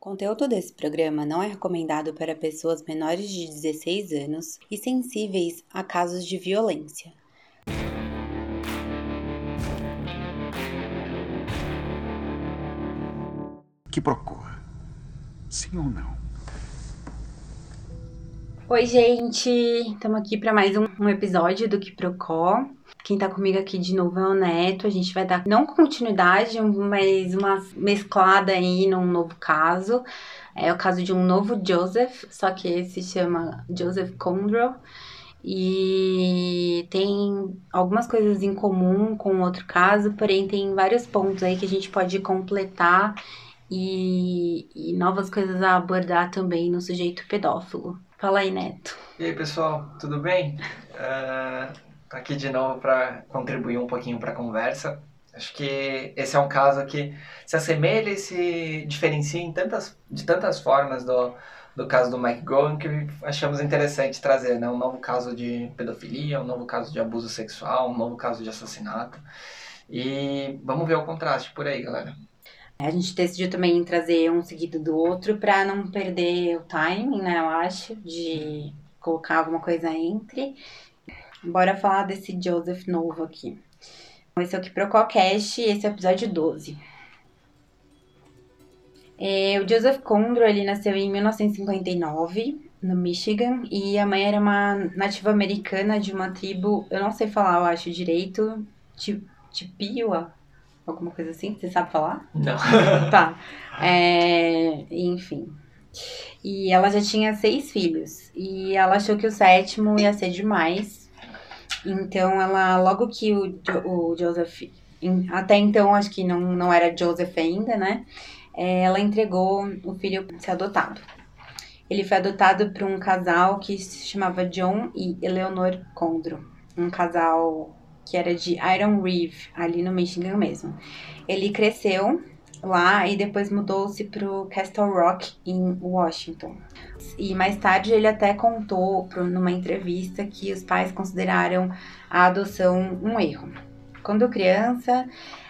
conteúdo desse programa não é recomendado para pessoas menores de 16 anos e sensíveis a casos de violência. Que procura? Sim ou não? Oi, gente! Estamos aqui para mais um, um, episódio do Que Procó. Quem tá comigo aqui de novo é o Neto. A gente vai dar não continuidade, mas uma mesclada aí num novo caso. É o caso de um novo Joseph, só que esse se chama Joseph Condro. E tem algumas coisas em comum com outro caso, porém tem vários pontos aí que a gente pode completar e, e novas coisas a abordar também no sujeito pedófilo. Fala aí, Neto. E aí, pessoal, tudo bem? Uh, aqui de novo para contribuir um pouquinho para a conversa. Acho que esse é um caso que se assemelha e se diferencia em tantas, de tantas formas do, do caso do Mike Gowan que achamos interessante trazer, né? Um novo caso de pedofilia, um novo caso de abuso sexual, um novo caso de assassinato. E vamos ver o contraste por aí, galera. A gente decidiu também trazer um seguido do outro para não perder o timing, né? Eu acho, de colocar alguma coisa entre. Bora falar desse Joseph novo aqui. Esse é o que Prococast e esse é o episódio 12. É, o Joseph Condro, ele nasceu em 1959, no Michigan, e a mãe era uma nativa americana de uma tribo, eu não sei falar, eu acho direito, Tipiwa, alguma coisa assim? Você sabe falar? Não. tá. É, enfim. E ela já tinha seis filhos. E ela achou que o sétimo ia ser demais. Então ela, logo que o, o Joseph. Até então, acho que não, não era Joseph ainda, né? É, ela entregou o filho para ser adotado. Ele foi adotado por um casal que se chamava John e Eleanor Condro. Um casal que era de Iron Reef, ali no Michigan mesmo. Ele cresceu lá e depois mudou-se para o Castle Rock, em Washington. E mais tarde ele até contou pro, numa entrevista que os pais consideraram a adoção um erro. Quando criança,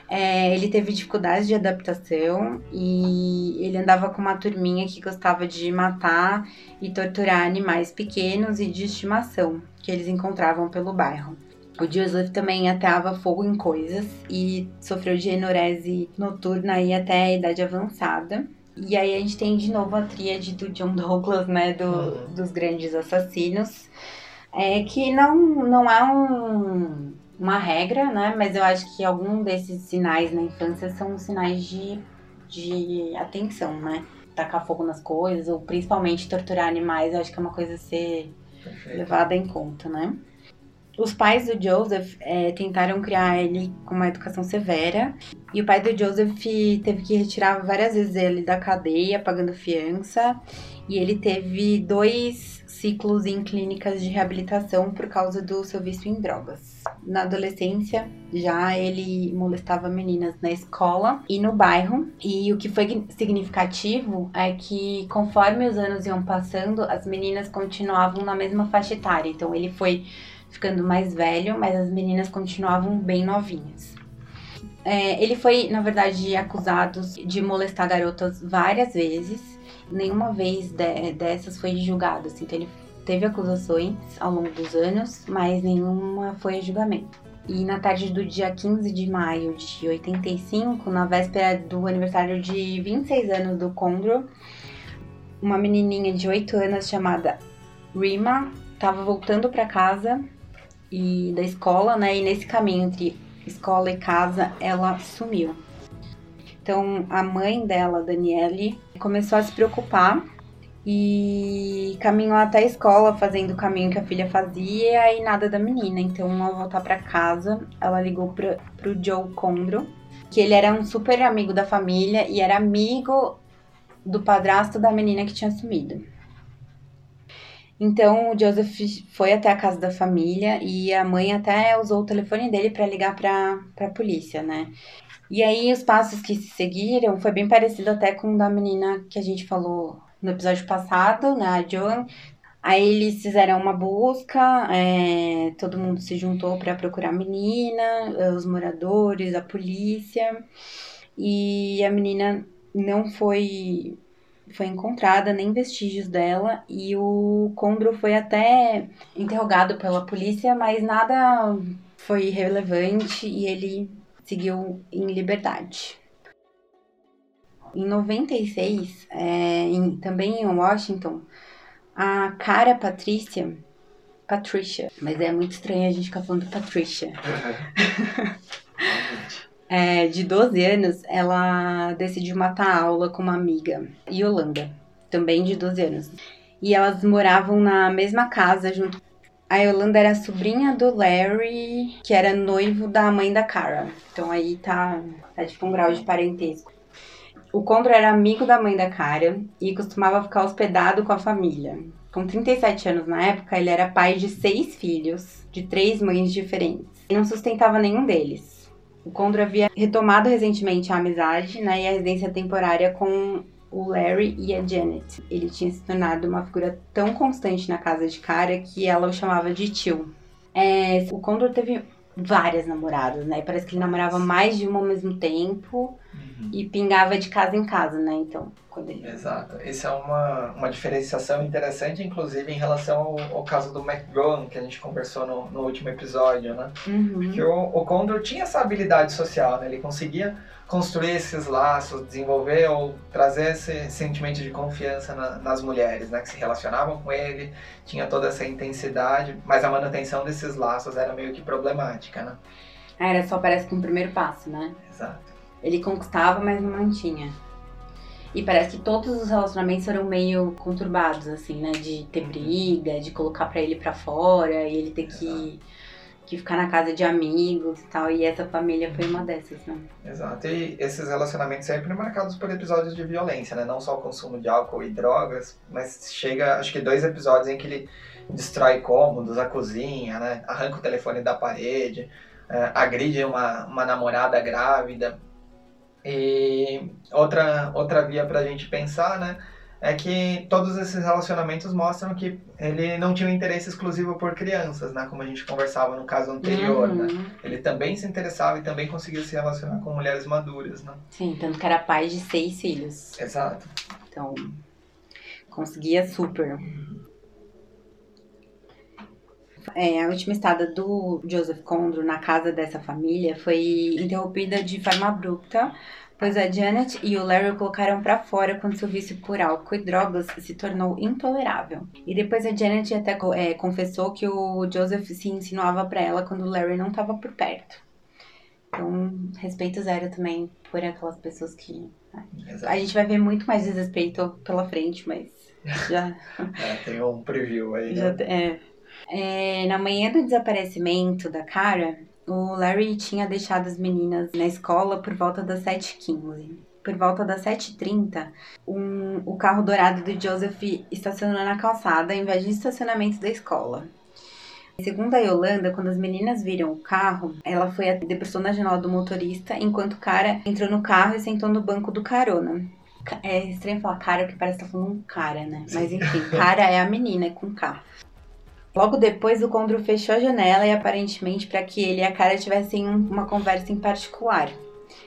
é, ele teve dificuldades de adaptação e ele andava com uma turminha que gostava de matar e torturar animais pequenos e de estimação que eles encontravam pelo bairro. O Joseph também ateava fogo em coisas e sofreu de enurese noturna aí até a idade avançada. E aí a gente tem de novo a tríade do John Douglas, né, do, uhum. dos grandes assassinos, é que não, não é um, uma regra, né, mas eu acho que algum desses sinais na infância são sinais de, de atenção, né, tacar fogo nas coisas, ou principalmente torturar animais, eu acho que é uma coisa a ser Perfeito. levada em conta, né. Os pais do Joseph é, tentaram criar ele com uma educação severa. E o pai do Joseph teve que retirar várias vezes ele da cadeia, pagando fiança. E ele teve dois ciclos em clínicas de reabilitação por causa do seu vício em drogas. Na adolescência, já ele molestava meninas na escola e no bairro. E o que foi significativo é que, conforme os anos iam passando, as meninas continuavam na mesma faixa etária. Então, ele foi ficando mais velho, mas as meninas continuavam bem novinhas. É, ele foi, na verdade, acusado de molestar garotas várias vezes. Nenhuma vez de, dessas foi julgado. Assim, então ele teve acusações ao longo dos anos, mas nenhuma foi a julgamento. E na tarde do dia 15 de maio de 85, na véspera do aniversário de 26 anos do Condro, uma menininha de 8 anos chamada Rima estava voltando para casa e da escola, né? E nesse caminho entre escola e casa, ela sumiu. Então a mãe dela, Daniele, começou a se preocupar e caminhou até a escola fazendo o caminho que a filha fazia e nada da menina. Então, ao voltar para casa, ela ligou para pro Joe Condro, que ele era um super amigo da família e era amigo do padrasto da menina que tinha sumido. Então o Joseph foi até a casa da família e a mãe até usou o telefone dele para ligar para a polícia, né? E aí os passos que se seguiram foi bem parecido até com o da menina que a gente falou no episódio passado, né? A Joan. Aí eles fizeram uma busca, é, todo mundo se juntou para procurar a menina, os moradores, a polícia. E a menina não foi foi encontrada, nem vestígios dela, e o Condro foi até interrogado pela polícia, mas nada foi relevante e ele seguiu em liberdade. Em 96, é, em, também em Washington, a cara Patrícia, Patricia, mas é muito estranho a gente ficar falando Patricia. é, de 12 anos, ela decidiu matar a aula com uma amiga, Yolanda, também de 12 anos. E elas moravam na mesma casa junto. A Yolanda era sobrinha do Larry, que era noivo da mãe da Cara. Então aí tá, tá tipo um grau de parentesco. O Condor era amigo da mãe da Cara e costumava ficar hospedado com a família. Com 37 anos na época, ele era pai de seis filhos, de três mães diferentes. E não sustentava nenhum deles. O Condor havia retomado recentemente a amizade né, e a residência temporária com o Larry e a Janet. Ele tinha se tornado uma figura tão constante na casa de cara que ela o chamava de tio. É, o Condor teve várias namoradas, né? Parece que ele namorava mais de uma ao mesmo tempo uhum. e pingava de casa em casa, né? Então, quando ele... Exato. Essa é uma, uma diferenciação interessante, inclusive, em relação ao, ao caso do McGowan, que a gente conversou no, no último episódio, né? Uhum. Porque o, o Condor tinha essa habilidade social, né? Ele conseguia construir esses laços, desenvolver ou trazer esse sentimento de confiança na, nas mulheres, né, que se relacionavam com ele, tinha toda essa intensidade, mas a manutenção desses laços era meio que problemática, né? Era só parece que um primeiro passo, né? Exato. Ele conquistava, mas não mantinha. E parece que todos os relacionamentos foram meio conturbados, assim, né? De ter briga, de colocar para ele para fora e ele ter que que ficar na casa de amigos e tal. E essa família foi uma dessas, né? Exato. E esses relacionamentos sempre marcados por episódios de violência, né? Não só o consumo de álcool e drogas, mas chega, acho que dois episódios em que ele destrói cômodos, a cozinha, né? Arranca o telefone da parede, uh, agride uma, uma namorada grávida. E outra, outra via pra gente pensar, né? é que todos esses relacionamentos mostram que ele não tinha um interesse exclusivo por crianças, né? Como a gente conversava no caso anterior, né? uhum. né? Ele também se interessava e também conseguia se relacionar com mulheres maduras, né? Sim, tanto que era pai de seis filhos. Exato. Então, conseguia super. É, a última estada do Joseph Condro na casa dessa família foi interrompida de forma abrupta pois a Janet e o Larry o colocaram para fora quando seu vício por álcool e drogas se tornou intolerável. E depois a Janet até é, confessou que o Joseph se insinuava para ela quando o Larry não estava por perto. Então, respeito zero também por aquelas pessoas que. Né? A gente vai ver muito mais desrespeito pela frente, mas já. é, tem um preview aí. Já, né? é. É. Na manhã do desaparecimento da cara, o Larry tinha deixado as meninas na escola por volta das 7h15. Por volta das 7h30, um, o carro dourado do Joseph estacionou na calçada em vez de estacionamento da escola. Segundo a Yolanda, quando as meninas viram o carro, ela foi debruçou na janela do motorista, enquanto o cara entrou no carro e sentou no banco do carona. É estranho falar cara, porque parece que tá falando um cara, né? Mas enfim, cara é a menina, é com K. Logo depois, o Condro fechou a janela e aparentemente para que ele e a Cara tivessem uma conversa em particular.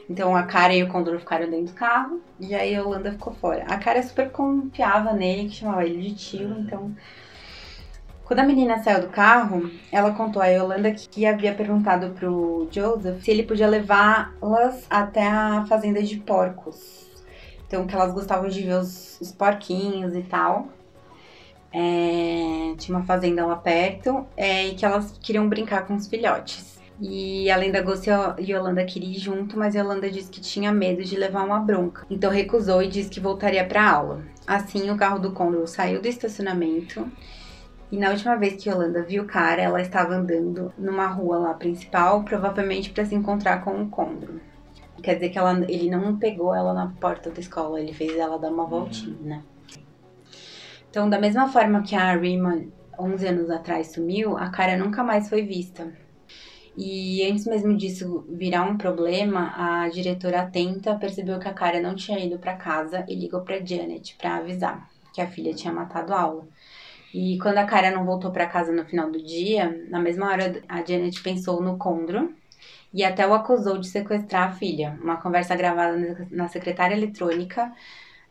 Então a Cara e o Condor ficaram dentro do carro e aí a Yolanda ficou fora. A Cara super confiava nele, que chamava ele de tio, então. Quando a menina saiu do carro, ela contou a Yolanda que havia perguntado pro Joseph se ele podia levá-las até a fazenda de porcos. Então, que elas gostavam de ver os, os porquinhos e tal. É, tinha uma fazenda lá perto é, e que elas queriam brincar com os filhotes. E além da Ghost, Yolanda queria ir junto, mas Yolanda disse que tinha medo de levar uma bronca. Então recusou e disse que voltaria para aula. Assim, o carro do Condor saiu do estacionamento. E na última vez que Yolanda viu o cara, ela estava andando numa rua lá principal, provavelmente para se encontrar com o Condor. Quer dizer que ela, ele não pegou ela na porta da escola, ele fez ela dar uma voltinha, né? Então, da mesma forma que a Rima 11 anos atrás sumiu, a cara nunca mais foi vista. E antes mesmo disso virar um problema, a diretora atenta percebeu que a cara não tinha ido para casa e ligou para Janet para avisar que a filha tinha matado a aula. E quando a cara não voltou para casa no final do dia, na mesma hora a Janet pensou no Condro e até o acusou de sequestrar a filha. Uma conversa gravada na secretária eletrônica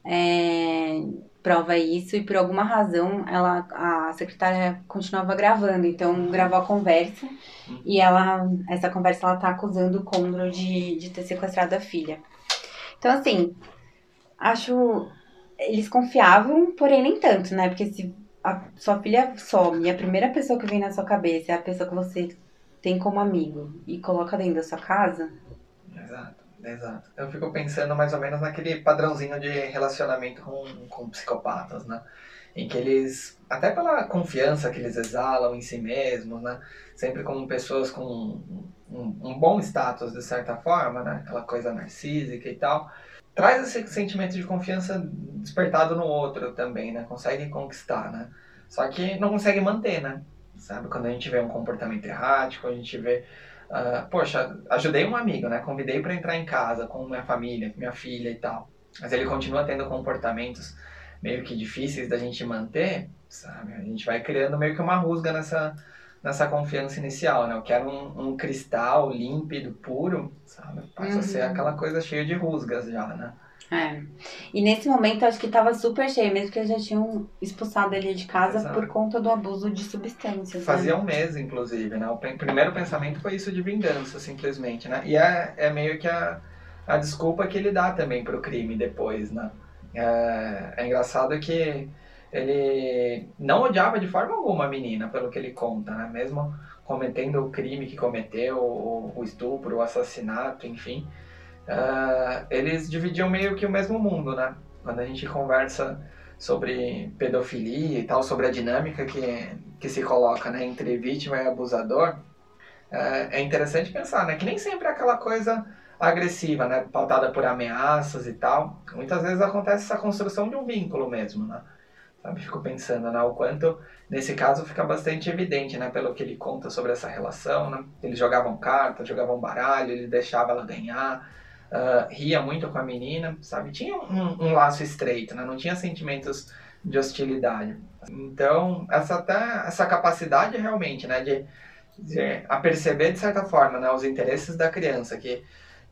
é, prova isso e por alguma razão ela a secretária continuava gravando, então gravou a conversa e ela essa conversa ela tá acusando o Condro de, de ter sequestrado a filha. Então assim, acho eles confiavam, porém nem tanto, né? Porque se a sua filha some e a primeira pessoa que vem na sua cabeça é a pessoa que você tem como amigo e coloca dentro da sua casa. Exato, exato. Eu fico pensando mais ou menos naquele padrãozinho de relacionamento com, com psicopatas, né? Em que eles, até pela confiança que eles exalam em si mesmos, né? Sempre como pessoas com um, um, um bom status, de certa forma, né? Aquela coisa narcísica e tal traz esse sentimento de confiança despertado no outro também, né? Consegue conquistar, né? Só que não consegue manter, né? Sabe? Quando a gente vê um comportamento errático, a gente vê. Uh, poxa, ajudei um amigo, né? Convidei para entrar em casa com minha família, minha filha e tal. Mas ele continua tendo comportamentos meio que difíceis da gente manter, sabe? A gente vai criando meio que uma rusga nessa, nessa confiança inicial, né? Eu quero um, um cristal límpido, puro, sabe? Passa uhum. a ser uhum. aquela coisa cheia de rusgas já, né? É. E nesse momento acho que tava super cheio, mesmo que já tinham expulsado ele de casa Exato. por conta do abuso de substâncias. Né? Fazia né? um mês, inclusive, né? O primeiro pensamento foi isso de vingança, simplesmente, né? E é, é meio que a, a desculpa que ele dá também pro crime depois, né? É, é engraçado que ele não odiava de forma alguma a menina, pelo que ele conta, né? Mesmo cometendo o crime que cometeu, o, o estupro, o assassinato, enfim. Uh, eles dividiam meio que o mesmo mundo, né? Quando a gente conversa sobre pedofilia e tal, sobre a dinâmica que, que se coloca né, entre vítima e abusador, uh, é interessante pensar, né? Que nem sempre é aquela coisa agressiva, né? Pautada por ameaças e tal. Muitas vezes acontece essa construção de um vínculo mesmo, né? Sabe? Fico pensando, né? O quanto, nesse caso, fica bastante evidente, né? Pelo que ele conta sobre essa relação, né? Eles jogavam cartas, jogavam baralho, ele deixava ela ganhar, uh, ria muito com a menina, sabe? Tinha um, um, laço estreito, né? Não tinha sentimentos de hostilidade. Então, essa, até, essa capacidade realmente, né? De, de a perceber, de certa forma, né? Os interesses da criança, que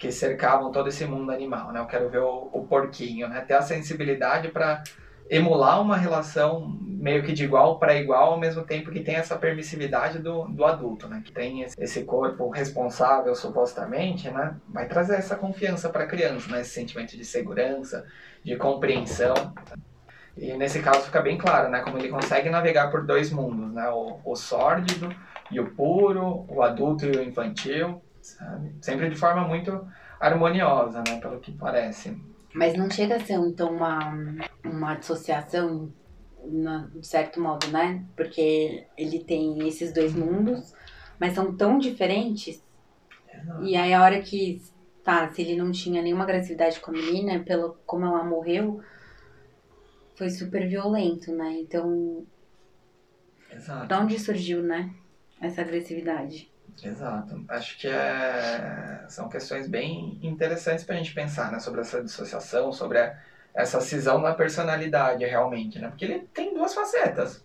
que cercavam todo esse mundo animal, né? Eu quero ver o, o porquinho, né? Ter a sensibilidade para emular uma relação meio que de igual para igual, ao mesmo tempo que tem essa permissividade do, do adulto, né? Que tem esse corpo responsável, supostamente, né? Vai trazer essa confiança para a criança, né? Esse sentimento de segurança, de compreensão. E nesse caso fica bem claro, né? Como ele consegue navegar por dois mundos, né? O, o sórdido e o puro, o adulto e o infantil, sabe? Sempre de forma muito harmoniosa, né? Pelo que parece. Mas não chega a ser então uma, uma dissociação, na, de certo modo, né? Porque ele tem esses dois mundos, mas são tão diferentes. E aí a hora que, tá, se ele não tinha nenhuma agressividade com a menina, pelo como ela morreu, foi super violento, né? Então, Exato. de onde surgiu, né? Essa agressividade? Exato. Acho que é, são questões bem interessantes para a gente pensar né, sobre essa dissociação, sobre a, essa cisão na personalidade realmente, né? Porque ele tem duas facetas.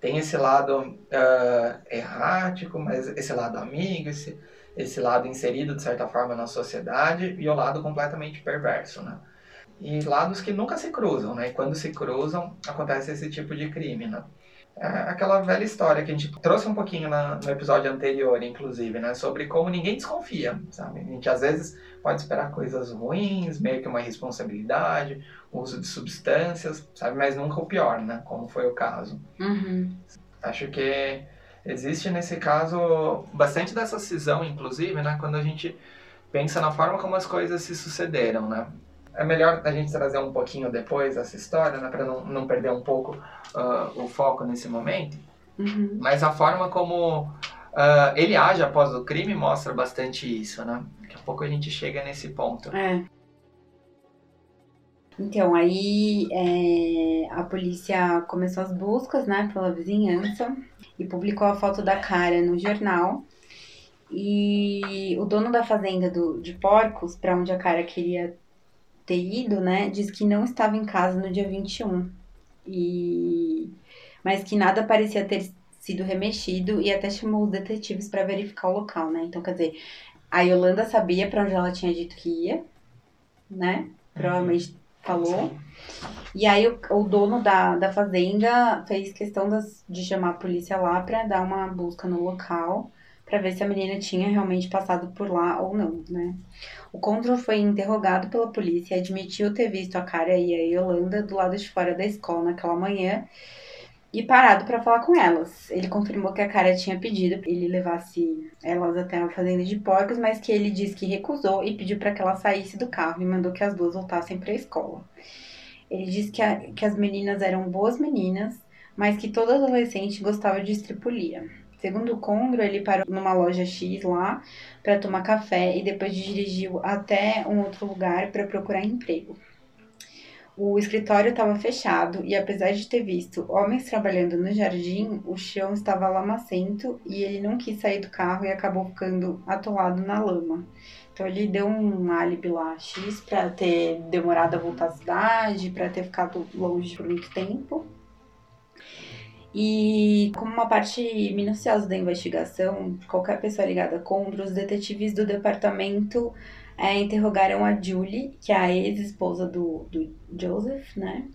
Tem esse lado uh, errático, mas esse lado amigo, esse, esse lado inserido de certa forma na sociedade e o lado completamente perverso, né? E lados que nunca se cruzam, né? E quando se cruzam, acontece esse tipo de crime, né? É aquela velha história que a gente trouxe um pouquinho na, no episódio anterior, inclusive, né? Sobre como ninguém desconfia, sabe? A gente às vezes pode esperar coisas ruins, meio que uma irresponsabilidade, uso de substâncias, sabe? Mas nunca o pior, né? Como foi o caso. Uhum. Acho que existe nesse caso bastante dessa cisão, inclusive, né? Quando a gente pensa na forma como as coisas se sucederam, né? É melhor a gente trazer um pouquinho depois essa história, né, para não, não perder um pouco uh, o foco nesse momento. Uhum. Mas a forma como uh, ele age após o crime mostra bastante isso, né? Daqui a pouco a gente chega nesse ponto. É. Então, aí é, a polícia começou as buscas, né, pela vizinhança e publicou a foto da cara no jornal. E o dono da fazenda do, de porcos, para onde a cara queria ter ido, né, diz que não estava em casa no dia 21. E mas que nada parecia ter sido remexido e até chamou os detetives para verificar o local, né? Então, quer dizer, a Yolanda sabia para onde ela tinha dito que ia, né? Provavelmente falou. E aí o, o dono da, da fazenda fez questão das, de chamar a polícia lá pra dar uma busca no local para ver se a menina tinha realmente passado por lá ou não, né? O Condor foi interrogado pela polícia e admitiu ter visto a Cara e a Yolanda do lado de fora da escola naquela manhã e parado para falar com elas. Ele confirmou que a Cara tinha pedido que ele levasse elas até a fazenda de porcos, mas que ele disse que recusou e pediu para que ela saísse do carro e mandou que as duas voltassem para a escola. Ele disse que, a, que as meninas eram boas meninas, mas que toda adolescente gostava de estripulia. Segundo o Condro, ele parou numa loja X lá para tomar café e depois dirigiu até um outro lugar para procurar emprego. O escritório estava fechado e, apesar de ter visto homens trabalhando no jardim, o chão estava lamacento e ele não quis sair do carro e acabou ficando atolado na lama. Então ele deu um álibi lá X para ter demorado a voltar à cidade, para ter ficado longe por muito tempo. E como uma parte minuciosa da investigação, qualquer pessoa ligada contra, os detetives do departamento é, interrogaram a Julie, que é a ex-esposa do, do Joseph, né?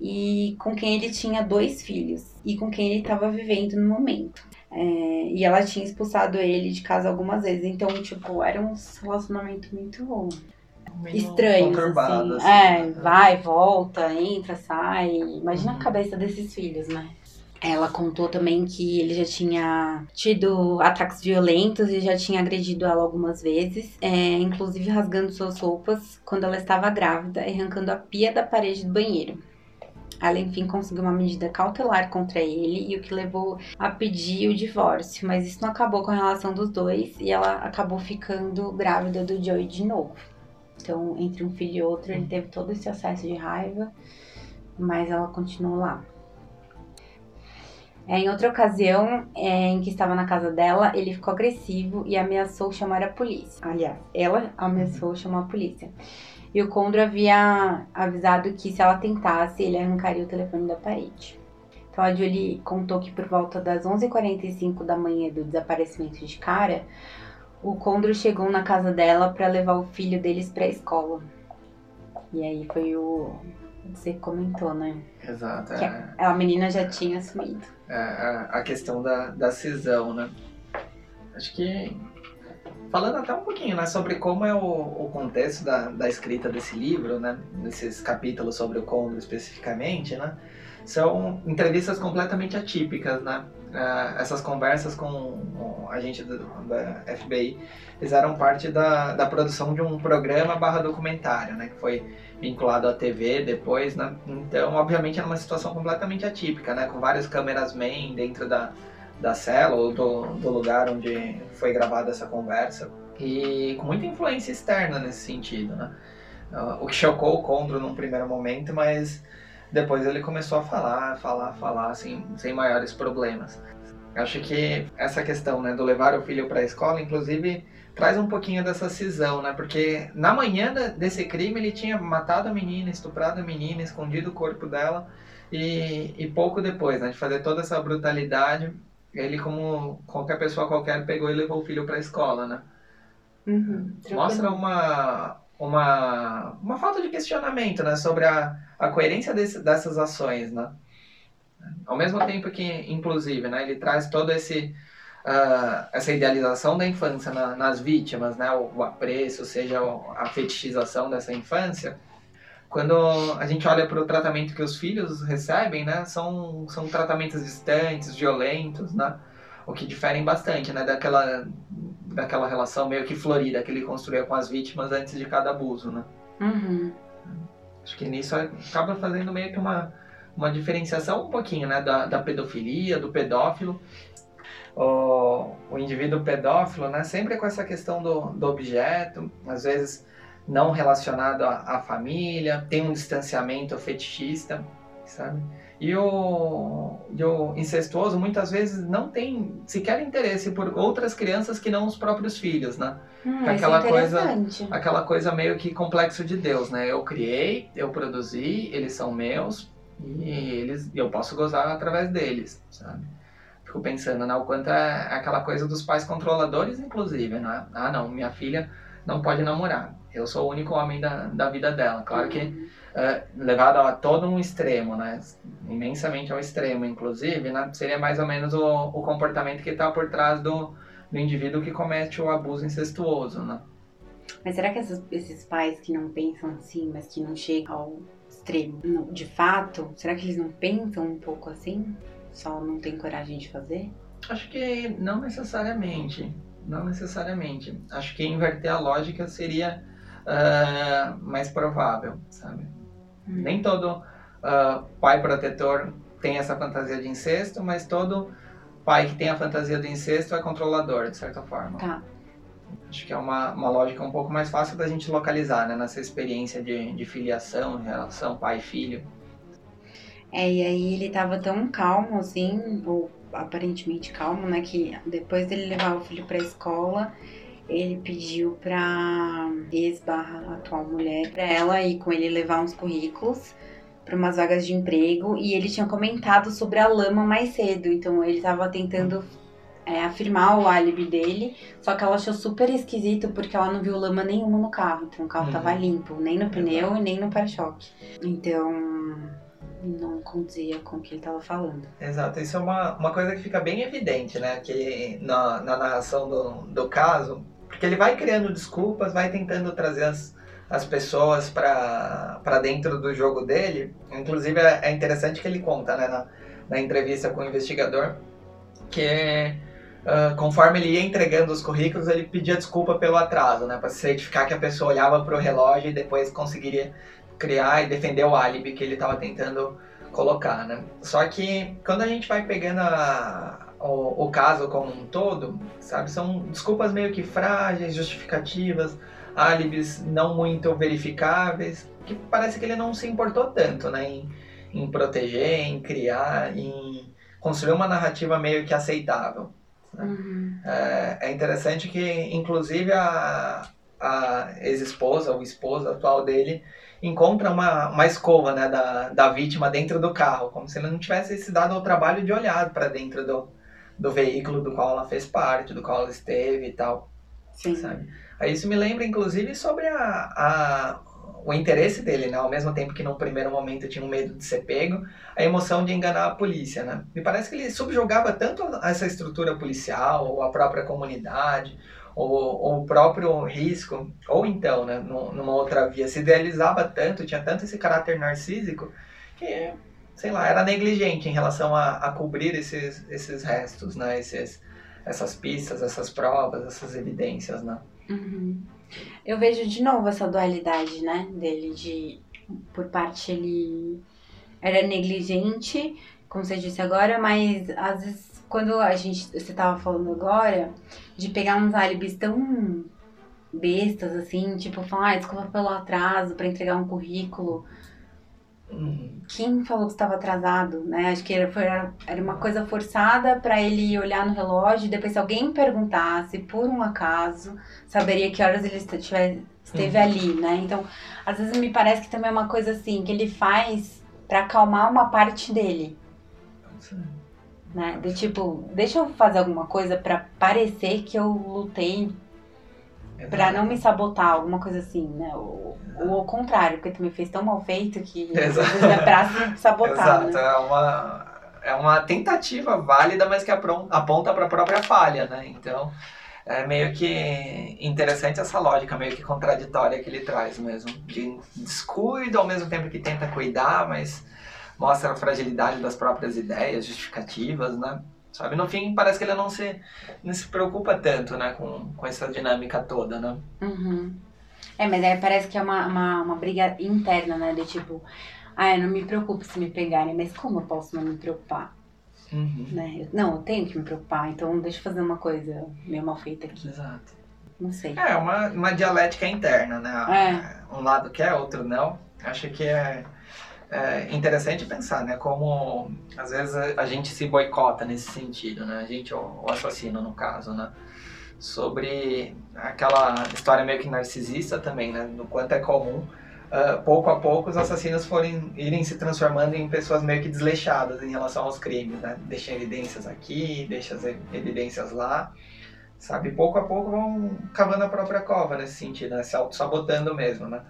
E com quem ele tinha dois filhos e com quem ele estava vivendo no momento. É, e ela tinha expulsado ele de casa algumas vezes. Então, tipo, era um relacionamento muito Meio estranho. conturbado, Assim. assim, É, né? vai, volta, entra, sai. Imagina Uhum. a cabeça desses filhos, né? Ela contou também que ele já tinha tido ataques violentos e já tinha agredido ela algumas vezes, é, inclusive rasgando suas roupas quando ela estava grávida e arrancando a pia da parede do banheiro. Ela, enfim, conseguiu uma medida cautelar contra ele e o que levou a pedir o divórcio, mas isso não acabou com a relação dos dois e ela acabou ficando grávida do Joey de novo. Então, entre um filho e outro, ele teve todo esse acesso de raiva, mas ela continuou lá. É, em outra ocasião, é, em que estava na casa dela, ele ficou agressivo e ameaçou chamar a polícia. Aliás, ela ameaçou chamar a polícia. E o Condro havia avisado que se ela tentasse, ele arrancaria o telefone da parede. Então a Julie contou que por volta das 11h45 da manhã do desaparecimento de Cara, o Condro chegou na casa dela para levar o filho deles para a escola. E aí foi o. Você comentou, né? Exato. Que É, a menina já tinha sumido. A, a questão da, da cisão, né? Acho que. Falando até um pouquinho, né, sobre como é o, o contexto da, da escrita desse livro, né, nesses capítulos sobre o Condor especificamente, né, são entrevistas completamente atípicas, né, Ah, essas conversas com o agente do, da FBI fizeram parte da, da produção de um programa barra documentário, né, que foi vinculado à TV depois, né, então obviamente era uma situação completamente atípica, né, com várias câmeras main dentro da, da cela ou do, do lugar onde foi gravada essa conversa e com muita influência externa nesse sentido, né? Ah, o que chocou o Condro num primeiro momento, mas depois ele começou a falar, falar, falar, assim, sem maiores problemas. Acho que essa questão, né, do levar o filho para a escola, inclusive, traz um pouquinho dessa cisão, né? Porque na manhã desse crime ele tinha matado a menina, estuprado a menina, escondido o corpo dela e, e pouco depois, né, de fazer toda essa brutalidade, ele, como qualquer pessoa qualquer, pegou e levou o filho para a escola, né? Uhum, Mostra uma, uma, uma falta de questionamento, né? Sobre a, a coerência desse, dessas ações, né? Ao mesmo tempo que, inclusive, né? Ele traz todo esse... ah, essa idealização da infância na- nas vítimas, né? O, o apreço, seja, a fetichização dessa infância. Quando a gente olha para o tratamento que os filhos recebem, né? São, são tratamentos distantes, violentos, né? O que diferem bastante, né? Daquela, daquela relação meio que florida que ele construía com as vítimas antes de cada abuso, né? Uhum. Acho que nisso acaba fazendo meio que uma, uma diferenciação um pouquinho, né? Da, da pedofilia, do pedófilo. O, o indivíduo pedófilo, né? Sempre com essa questão do, do objeto, às vezes não relacionado à, à família, tem um distanciamento fetichista, sabe? E o, e o incestuoso muitas vezes não tem sequer interesse por outras crianças que não os próprios filhos, né? Hum, Aquela Aquela coisa- coisa. aquela coisa meio que complexo de Deus, né? Eu criei, eu produzi, eles são meus e eles, eu posso gozar através deles, sabe? Fico pensando, né, o quanto é aquela coisa dos pais controladores, inclusive, né? Ah, não, minha filha não pode namorar. eu sou o único homem da, da vida dela. Claro que uh, levado a todo um extremo, né? Imensamente ao extremo, inclusive, né? Seria mais ou menos o, o comportamento que está por trás do, do indivíduo que comete o abuso incestuoso, né? Mas será que esses, esses pais que não pensam assim, mas que não chegam ao extremo, não, de fato, será que eles não pensam um pouco assim? Só não tem coragem de fazer? Acho que não necessariamente. Não necessariamente. Acho que inverter a lógica seria uh, mais provável, sabe? Hum. Nem todo uh, pai protetor tem essa fantasia de incesto, mas todo pai que tem a fantasia do incesto é controlador, de certa forma. Tá. Acho que é uma, uma lógica um pouco mais fácil da gente localizar, né? Nessa experiência de, de filiação, relação pai-filho. É, e aí ele tava tão calmo, assim, ou aparentemente calmo, né? Que depois dele levar o filho pra escola, ele pediu pra ex-barra atual mulher, pra ela ir com ele levar uns currículos para umas vagas de emprego e ele tinha comentado sobre a lama mais cedo, então ele tava tentando é, afirmar o álibi dele, só que ela achou super esquisito porque ela não viu lama nenhuma no carro, então o carro uhum. tava limpo, nem no pneu e nem no para-choque. Então, não condizia com o que ele estava falando. Exato, isso é uma, uma coisa que fica bem evidente, né? Que na, na narração do, do caso, porque ele vai criando desculpas, vai tentando trazer as, as pessoas para dentro do jogo dele. Inclusive é, é interessante que ele conta, né, na, na entrevista com o investigador, que uh, conforme ele ia entregando os currículos, ele pedia desculpa pelo atraso, né, para certificar que a pessoa olhava para o relógio e depois conseguiria criar e defender o álibi que ele estava tentando colocar, né? Só que quando a gente vai pegando a, o, o, caso como um todo, sabe, são desculpas meio que frágeis, justificativas, álibis não muito verificáveis, que parece que ele não se importou tanto, né, em, em proteger, em criar, em construir uma narrativa meio que aceitável. Né? Uhum. É, é interessante que, inclusive, a, a ex-esposa, ou esposa atual dele, encontra uma, uma escova né, da, da vítima dentro do carro, como se ele não tivesse se dado ao trabalho de olhar para dentro do, do veículo do qual ela fez parte, do qual ela esteve e tal. Sim. Sabe? Aí isso me lembra, inclusive, sobre a, a, o interesse dele, né? Ao mesmo tempo que no primeiro momento tinha um medo de ser pego, a emoção de enganar a polícia, né? Me parece que ele subjugava tanto essa estrutura policial, ou a própria comunidade, ou, o próprio risco, ou então, né, numa outra via, se idealizava tanto, tinha tanto esse caráter narcísico, que, sei lá, era negligente em relação a, a cobrir esses, esses restos, né, esses, essas pistas, essas provas, essas evidências, né. Uhum. Eu vejo de novo essa dualidade, né, dele, de, por parte ele era negligente, como você disse agora, mas às vezes quando a gente, você tava falando agora, de pegar uns álibis tão bestas, assim, tipo, falar, ah, desculpa pelo atraso para entregar um currículo. Uhum. Quem falou que estava atrasado, né? Acho que era, foi, era uma coisa forçada para ele olhar no relógio e depois se alguém perguntasse, por um acaso, saberia que horas ele esteve, esteve uhum. ali, né? Então, às vezes me parece que também é uma coisa assim, que ele faz para acalmar uma parte dele. Sim né? Do tipo, deixa eu fazer alguma coisa para parecer que eu lutei para não me sabotar, alguma coisa assim, né? Ou, ou ao contrário, porque tu me fez tão mal feito que vezes é pra sabotar. Exato, né? é uma é uma tentativa válida, mas que aponta para a própria falha, né? Então, é meio que interessante essa lógica meio que contraditória que ele traz mesmo, de descuido ao mesmo tempo que tenta cuidar, mas mostra a fragilidade das próprias ideias justificativas, né? Sabe, no fim parece que ele não se, não se preocupa tanto, né, com, com essa dinâmica toda, né? Uhum. É, mas aí parece que é uma, uma, uma briga interna, né, de tipo, ah, eu não me preocupo se me pegarem, mas como eu posso não me preocupar? Uhum. Né? Não, eu tenho que me preocupar, então deixa eu fazer uma coisa meio mal feita aqui. Exato. Não sei. É, uma, uma dialética interna, né? É. Um lado quer, outro não. Acho que é é interessante pensar, né? Como às vezes a, gente se boicota nesse sentido, né? A gente, o, assassino no caso, né? Sobre aquela história meio que narcisista também, né? Do quanto é comum, uh, pouco a pouco, os assassinos forem, irem se transformando em pessoas meio que desleixadas em relação aos crimes, né? Deixa evidências aqui, deixa as evidências lá. sabe? Pouco a pouco vão cavando a própria cova nesse sentido, né? Se auto-sabotando mesmo, né?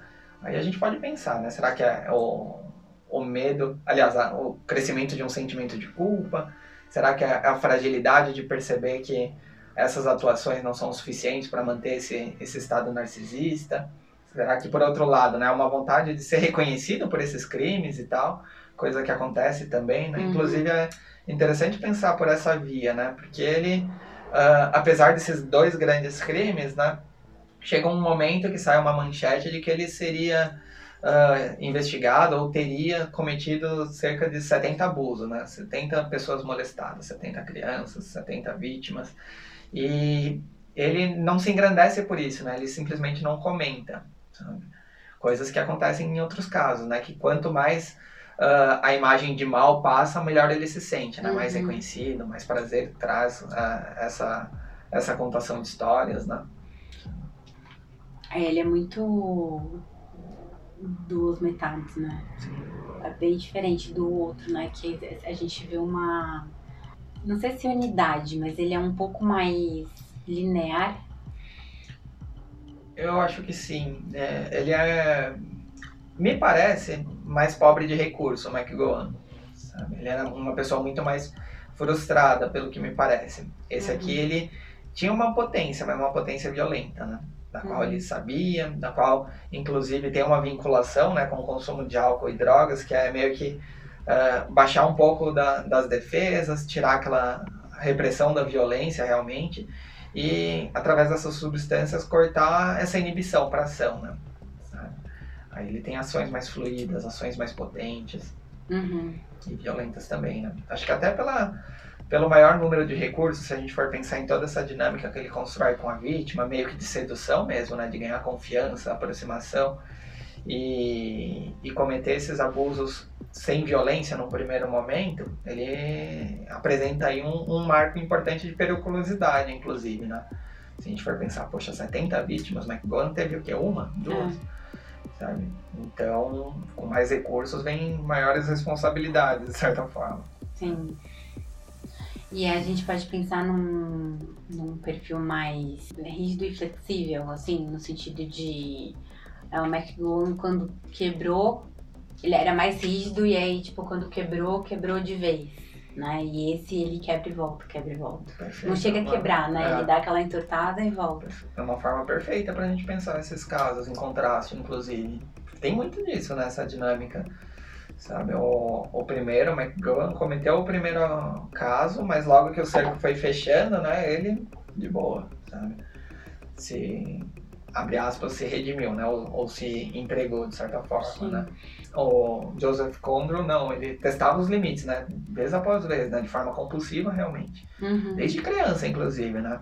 Aí a gente pode pensar, né? Será que é o, o medo, aliás, o crescimento de um sentimento de culpa? Será que é a fragilidade de perceber que essas atuações não são suficientes para manter esse, esse estado narcisista? Será que, por outro lado, né, uma vontade de ser reconhecido por esses crimes e tal, coisa que acontece também, né? Uhum. Inclusive, é interessante pensar por essa via, né? Porque ele, uh, apesar desses dois grandes crimes, né? Chega um momento que sai uma manchete de que ele seria uh, investigado ou teria cometido cerca de 70 abusos, né? 70 pessoas molestadas, 70 crianças, 70 vítimas. E ele não se engrandece por isso, né? Ele simplesmente não comenta, sabe? Coisas que acontecem em outros casos, né? Que quanto mais uh, a imagem de mal passa, melhor ele se sente, né? Uhum. Mais reconhecido, mais prazer traz uh, essa, essa contação de histórias, né? É, ele é muito duas metades, né? É bem diferente do outro, né? Que a gente vê uma. Não sei se é unidade, mas ele é um pouco mais linear. Eu acho que sim. É, ele é. Me parece mais pobre de recurso, o McGowan. Sabe? Ele era uma pessoa muito mais frustrada, pelo que me parece. Esse uhum. aqui, ele tinha uma potência, mas uma potência violenta, né? Da qual ele uhum. sabia, da qual inclusive tem uma vinculação né, com o consumo de álcool e drogas, que é meio que uh, baixar um pouco da, das defesas, tirar aquela repressão da violência realmente, e através dessas substâncias cortar essa inibição para ação. Né? Aí ele tem ações mais fluídas, ações mais potentes uhum. e violentas também. Né? Acho que até pela pelo maior número de recursos, se a gente for pensar em toda essa dinâmica que ele constrói com a vítima, meio que de sedução mesmo, né, de ganhar confiança, aproximação e, e cometer esses abusos sem violência no primeiro momento, ele apresenta aí um, um marco importante de periculosidade, inclusive, né? Se a gente for pensar, poxa, 70 vítimas, McGowan teve o quê? Uma? Duas? É. Sabe? Então, com mais recursos vem maiores responsabilidades, de certa forma. Sim. E a gente pode pensar num, num perfil mais rígido e flexível, assim, no sentido de é, o McGowan quando quebrou, ele era mais rígido e aí, tipo, quando quebrou, quebrou de vez. Né? E esse ele quebra e volta, quebra e volta. Perfeito. Não chega a quebrar, né? É. Ele dá aquela entortada e volta. É uma forma perfeita pra gente pensar esses casos, em contraste, inclusive. Tem muito disso nessa dinâmica sabe? O, o primeiro, o McGowan, cometeu o primeiro caso, mas logo que o cerco foi fechando, né, ele, de boa, sabe? Se, abre aspas, se redimiu, né, ou, ou se entregou, de certa forma, Sim. né? O Joseph Condro, não, ele testava os limites, né, vez após vez, né, de forma compulsiva, realmente. Uhum. Desde criança, inclusive, né?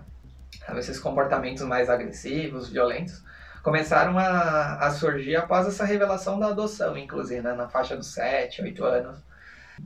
Sabe, esses comportamentos mais agressivos, violentos, começaram a, a surgir após essa revelação da adoção, inclusive, né, na faixa dos 7, 8 anos.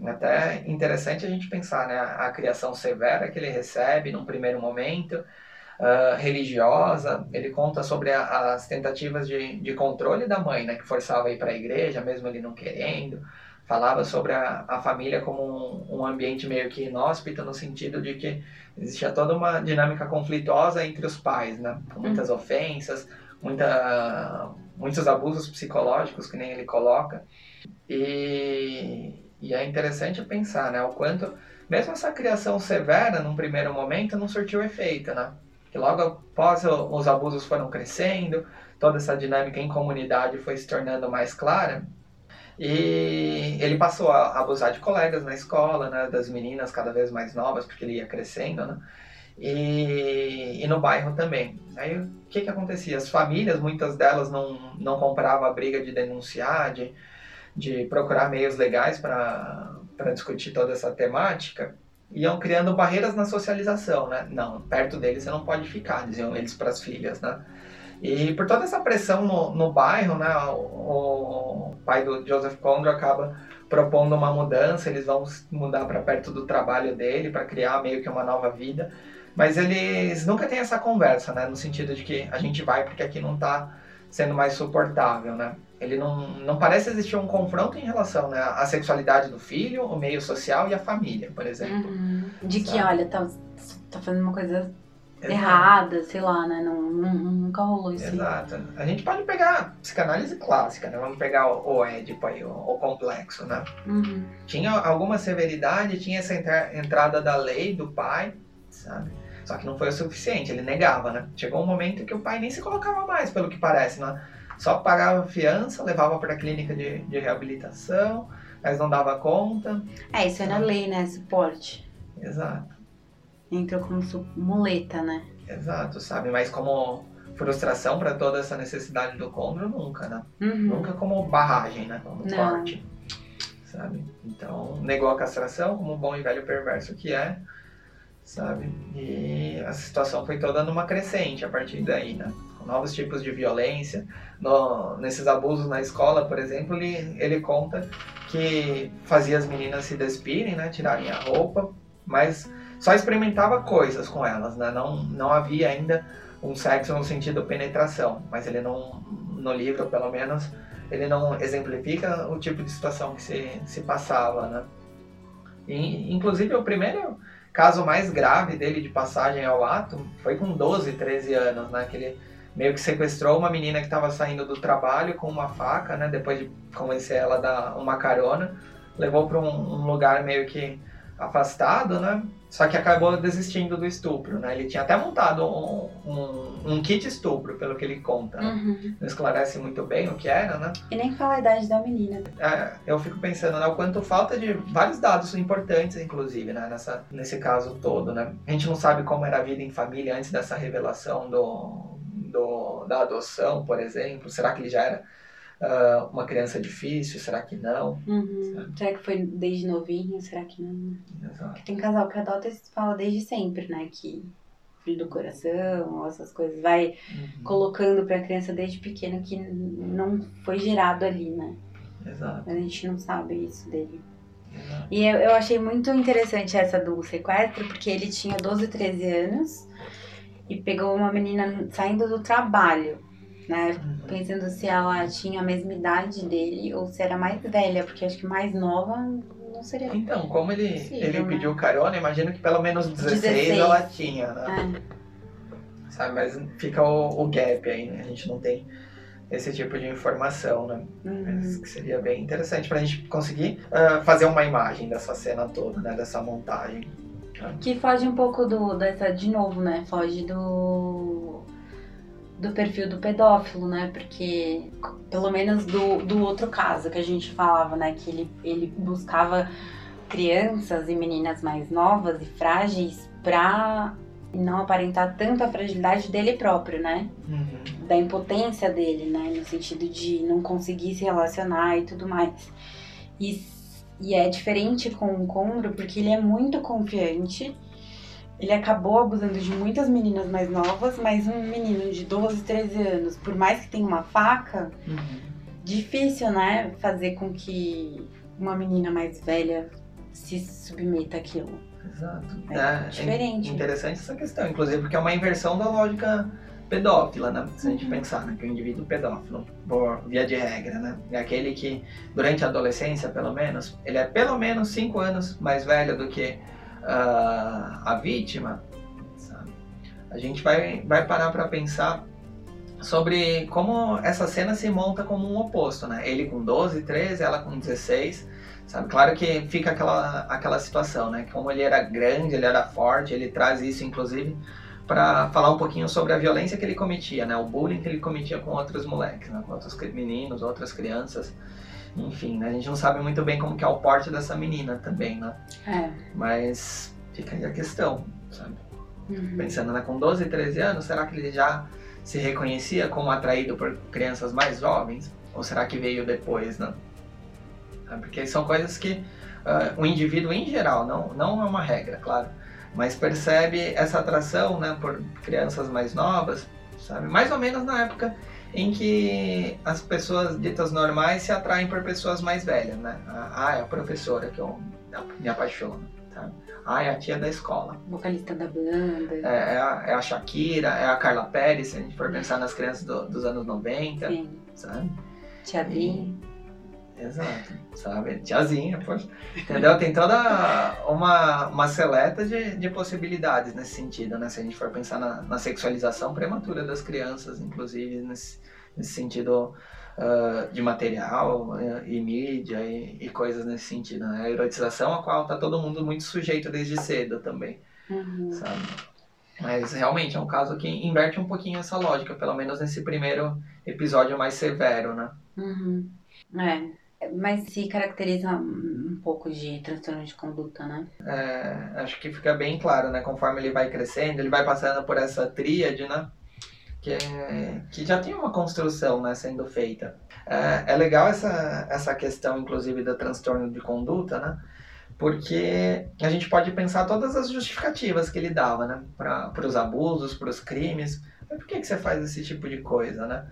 Até interessante a gente pensar, né, a, criação severa que ele recebe num primeiro momento, uh, religiosa, ele conta sobre a, as tentativas de, de controle da mãe, né, que forçava a ir para a igreja, mesmo ele não querendo, falava sobre a, a família como um, um ambiente meio que inóspito, no sentido de que existia toda uma dinâmica conflituosa entre os pais, né, com muitas uhum. ofensas, muita, muitos abusos psicológicos, que nem ele coloca. E, e é interessante pensar, né, o quanto, mesmo essa criação severa, num primeiro momento, não surtiu efeito, né? Que logo após os abusos foram crescendo, toda essa dinâmica em comunidade foi se tornando mais clara. E ele passou a abusar de colegas na escola, né, das meninas cada vez mais novas, porque ele ia crescendo, né? E, e no bairro também. Aí o que, que acontecia? As famílias, muitas delas não, não compravam a briga de denunciar, de, de procurar meios legais para discutir toda essa temática, iam criando barreiras na socialização, né? Não, perto deles você não pode ficar, diziam eles para as filhas, né? E por toda essa pressão no, no bairro, né, o, o pai do Joseph Condor acaba propondo uma mudança, eles vão mudar para perto do trabalho dele para criar meio que uma nova vida. Mas eles nunca têm essa conversa, né? No sentido de que a gente vai porque aqui não está sendo mais suportável, né? Ele não, não parece existir um confronto em relação né, à sexualidade do filho, o meio social e a família, por exemplo. Uhum. De que, olha, tá, tá fazendo uma coisa errada, sei lá, né? Não, não- nunca rolou isso. aí. Exato. A gente pode pegar psicanálise clássica, né? Vamos pegar o, o Édipo aí, o, o complexo, né? Uhum. Tinha alguma severidade, tinha essa entra- entrada da lei do pai, sabe? Só que não foi o suficiente, ele negava, né? Chegou um momento que o pai nem se colocava mais, pelo que parece, né? Só pagava fiança, levava para a clínica de, de reabilitação, mas não dava conta. É, isso era lei, né? Suporte. Exato, Entrou como su- muleta, né? exato, sabe? Mas como frustração para toda essa necessidade do Condro, nunca, né? Uhum. Nunca como barragem, né? Como Não. corte. Sabe? Então, negou a castração como um bom e velho perverso que é, sabe? E a situação foi toda numa crescente a partir daí, né? Com novos tipos de violência. No- nesses abusos na escola, por exemplo, ele, ele conta que fazia as meninas se despirem, né? Tirarem a roupa, mas só experimentava coisas com elas, né? Não, não havia ainda um sexo no sentido penetração, mas ele não, no livro pelo menos, ele não exemplifica o tipo de situação que se, se passava, né? E, inclusive, o primeiro caso mais grave dele de passagem ao ato foi com 12, 13 anos, né? Que ele meio que sequestrou uma menina que estava saindo do trabalho com uma faca, né? Depois de convencer ela a dar uma carona, levou para um, um lugar meio que afastado, né? Só que acabou desistindo do estupro, né? Ele tinha até montado um, um, um kit estupro, pelo que ele conta. né? Uhum. Não esclarece muito bem o que era, né? E nem fala a idade da menina. É, eu fico pensando né, o quanto falta de vários dados importantes, inclusive, né, nessa, nesse caso todo, né? A gente não sabe como era a vida em família antes dessa revelação do, do, da adoção, por exemplo. Será que ele já era ah, uma criança difícil? Será que não? Uhum. Será que foi desde novinho? Será que não? Exato. Tem casal que adota e fala desde sempre, né? Que filho do coração, essas coisas. Vai Uhum. colocando pra criança desde pequena que não foi gerado ali, né? Exato. Mas a gente não sabe isso dele. exato. E eu, eu achei muito interessante essa do sequestro, porque ele tinha 12, 13 anos e pegou uma menina saindo do trabalho, né? Pensando se ela tinha a mesma idade dele ou se era mais velha, porque acho que mais nova não seria. Então, como ele, Possível, ele né? pediu carona, imagino que pelo menos 16, 16. ela tinha, né? É. Sabe? Mas fica o, o gap aí, né? A gente não tem esse tipo de informação, né? Uhum. Mas que seria bem interessante pra gente conseguir ah, fazer uma imagem dessa cena toda, né? Dessa montagem. Que foge um pouco do dessa de novo, né? Foge do do perfil do pedófilo, né? Porque pelo menos do, do outro caso que a gente falava, né? Que ele, ele buscava crianças e meninas mais novas e frágeis pra não aparentar tanto a fragilidade dele próprio, né? Uhum. da impotência dele, né? No sentido de não conseguir se relacionar e tudo mais. E, e é diferente com o Condro porque ele é muito confiante. Ele acabou abusando de muitas meninas mais novas, mas um menino de 12, 13 anos, por mais que tenha uma faca, Uhum. difícil, né? Fazer com que uma menina mais velha se submeta àquilo. Exato. É diferente. interessante essa questão, inclusive porque é uma inversão da lógica pedófila, né? Se a gente Uhum. pensar, né? Que o indivíduo pedófilo, por via de regra, né? É aquele que, durante a adolescência, pelo menos, ele é pelo menos 5 anos mais velho do que ah, a vítima, sabe? A gente vai, vai parar para pensar sobre como essa cena se monta como um oposto, né? Ele com 12, 13, ela com 16, sabe? Claro que fica aquela, aquela situação, né? Como ele era grande, ele era forte, ele traz isso, inclusive, para falar um pouquinho sobre a violência que ele cometia, né? O bullying que ele cometia com outros moleques, né? Com outros meninos, outras crianças. Enfim, né? A gente não sabe muito bem como que é o porte dessa menina também, né? É. Mas fica aí a questão, sabe? Uhum. Pensando, né? Com 12, 13 anos, será que ele já se reconhecia como atraído por crianças mais jovens? Ou será que veio depois, né? Ah, Porque são coisas que ah, o indivíduo em geral, não, não é uma regra, claro, mas percebe essa atração né, por crianças mais novas, sabe? Mais ou menos na época em que as pessoas ditas normais se atraem por pessoas mais velhas, né? Ah, é a professora que eu me apaixono, sabe? Ah, é a tia da escola. Vocalista da banda. É, é a, é a Shakira, é a Carla Pérez, se a gente for pensar nas crianças do- dos anos 90, Sim. sabe? Tia Dri. Exato, sabe? Tiazinha, poxa. Entendeu? Tem toda uma, uma seleta de, de possibilidades nesse sentido, né? Se a gente for pensar na, na sexualização prematura das crianças, inclusive nesse, nesse sentido uh, de material uh, e mídia e, e, coisas nesse sentido, né? A erotização a qual tá todo mundo muito sujeito desde cedo também, Uhum. sabe? Mas realmente é um caso que inverte um pouquinho essa lógica, pelo menos nesse primeiro episódio mais severo, né? Uhum. É. Mas se caracteriza um pouco de transtorno de conduta, né? É, acho que fica bem claro, né? Conforme ele vai crescendo, ele vai passando por essa tríade, né? Que, é- que já tem uma construção, né? Sendo feita. É, é legal essa, essa questão, inclusive, do transtorno de conduta, né? Porque a gente pode pensar todas as justificativas que ele dava, né? Para os abusos, para os crimes. Mas por que, que você faz esse tipo de coisa, né?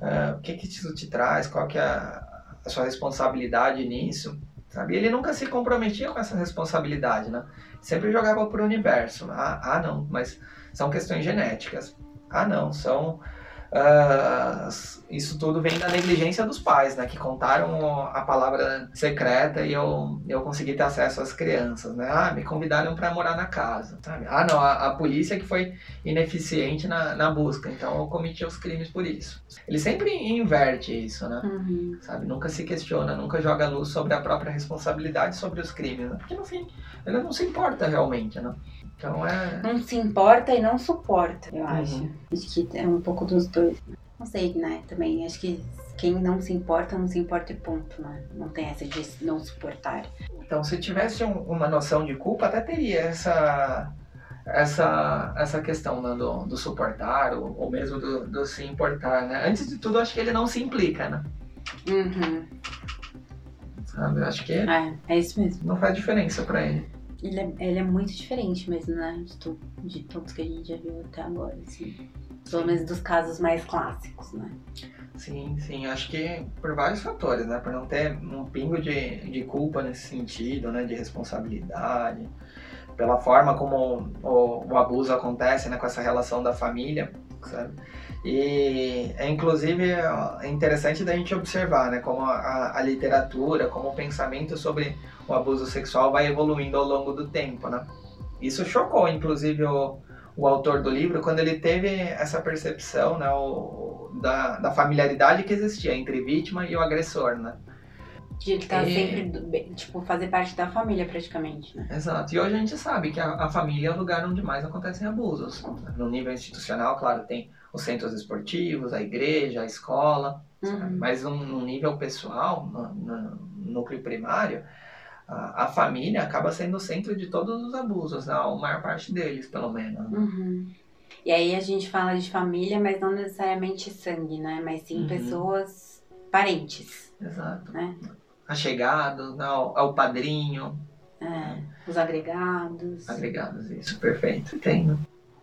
É, o que, que isso te traz? Qual que é a, a sua responsabilidade nisso? Sabe? Ele nunca se comprometia com essa responsabilidade, né? Sempre jogava pro universo. Ah, ah não, mas são questões genéticas. Ah, não, são. Ah, isso tudo vem da negligência dos pais, né? Que contaram a palavra secreta e eu, eu consegui ter acesso às crianças, né? Ah, me convidaram para morar na casa, sabe? Ah, não, a, a polícia que foi ineficiente na, na busca, então eu cometi os crimes por isso. Ele sempre inverte isso, né? Uhum. sabe? Nunca se questiona, nunca joga luz sobre a própria responsabilidade sobre os crimes, né? Porque no fim, ele não se importa realmente, né? Então é. Não se importa e não suporta, eu Uhum. acho. Acho que é um pouco dos dois. Não sei, né? Também acho que quem não se importa, não se importa e ponto, né? Não tem essa de não suportar. Então, se tivesse um- uma noção de culpa, até teria essa. Essa, essa questão né, do, do suportar ou, ou mesmo do, do se importar, né? Antes de tudo, acho que ele não se implica, né? Uhum. Sabe? Eu acho que É, é isso mesmo. não faz diferença pra ele. Ele é, ele é muito diferente mesmo, né? De, tu, de todos que a gente já viu até agora, assim. Pelo menos dos casos mais clássicos, né? Sim, sim, acho que por vários fatores, né? Por não ter um pingo de, de culpa nesse sentido, né? De responsabilidade, pela forma como o, o abuso acontece, né? Com essa relação da família, sabe? E é inclusive é interessante da gente observar, né? Como a, a literatura, como o pensamento sobre o abuso sexual vai evoluindo ao longo do tempo, né? Isso chocou, inclusive, o, o autor do livro quando ele teve essa percepção né, o, da, da familiaridade que existia entre vítima e o agressor, né? De ele tá É. sempre, tipo, fazer parte da família praticamente, né? Exato. E hoje a gente sabe que a, a família é o lugar onde mais acontecem abusos. No nível institucional, claro, tem os centros esportivos, a igreja, a escola? Uhum. mas num nível pessoal, no, no núcleo primário, a, a família acaba sendo o centro de todos os abusos, né? a maior parte deles, pelo menos. né? Uhum. E aí a gente fala de família, mas não necessariamente sangue, né? Mas sim Uhum. pessoas parentes, Exato. né? Achegados, né? ao, ao padrinho, É, os agregados. agregados, isso, perfeito. Tem, né?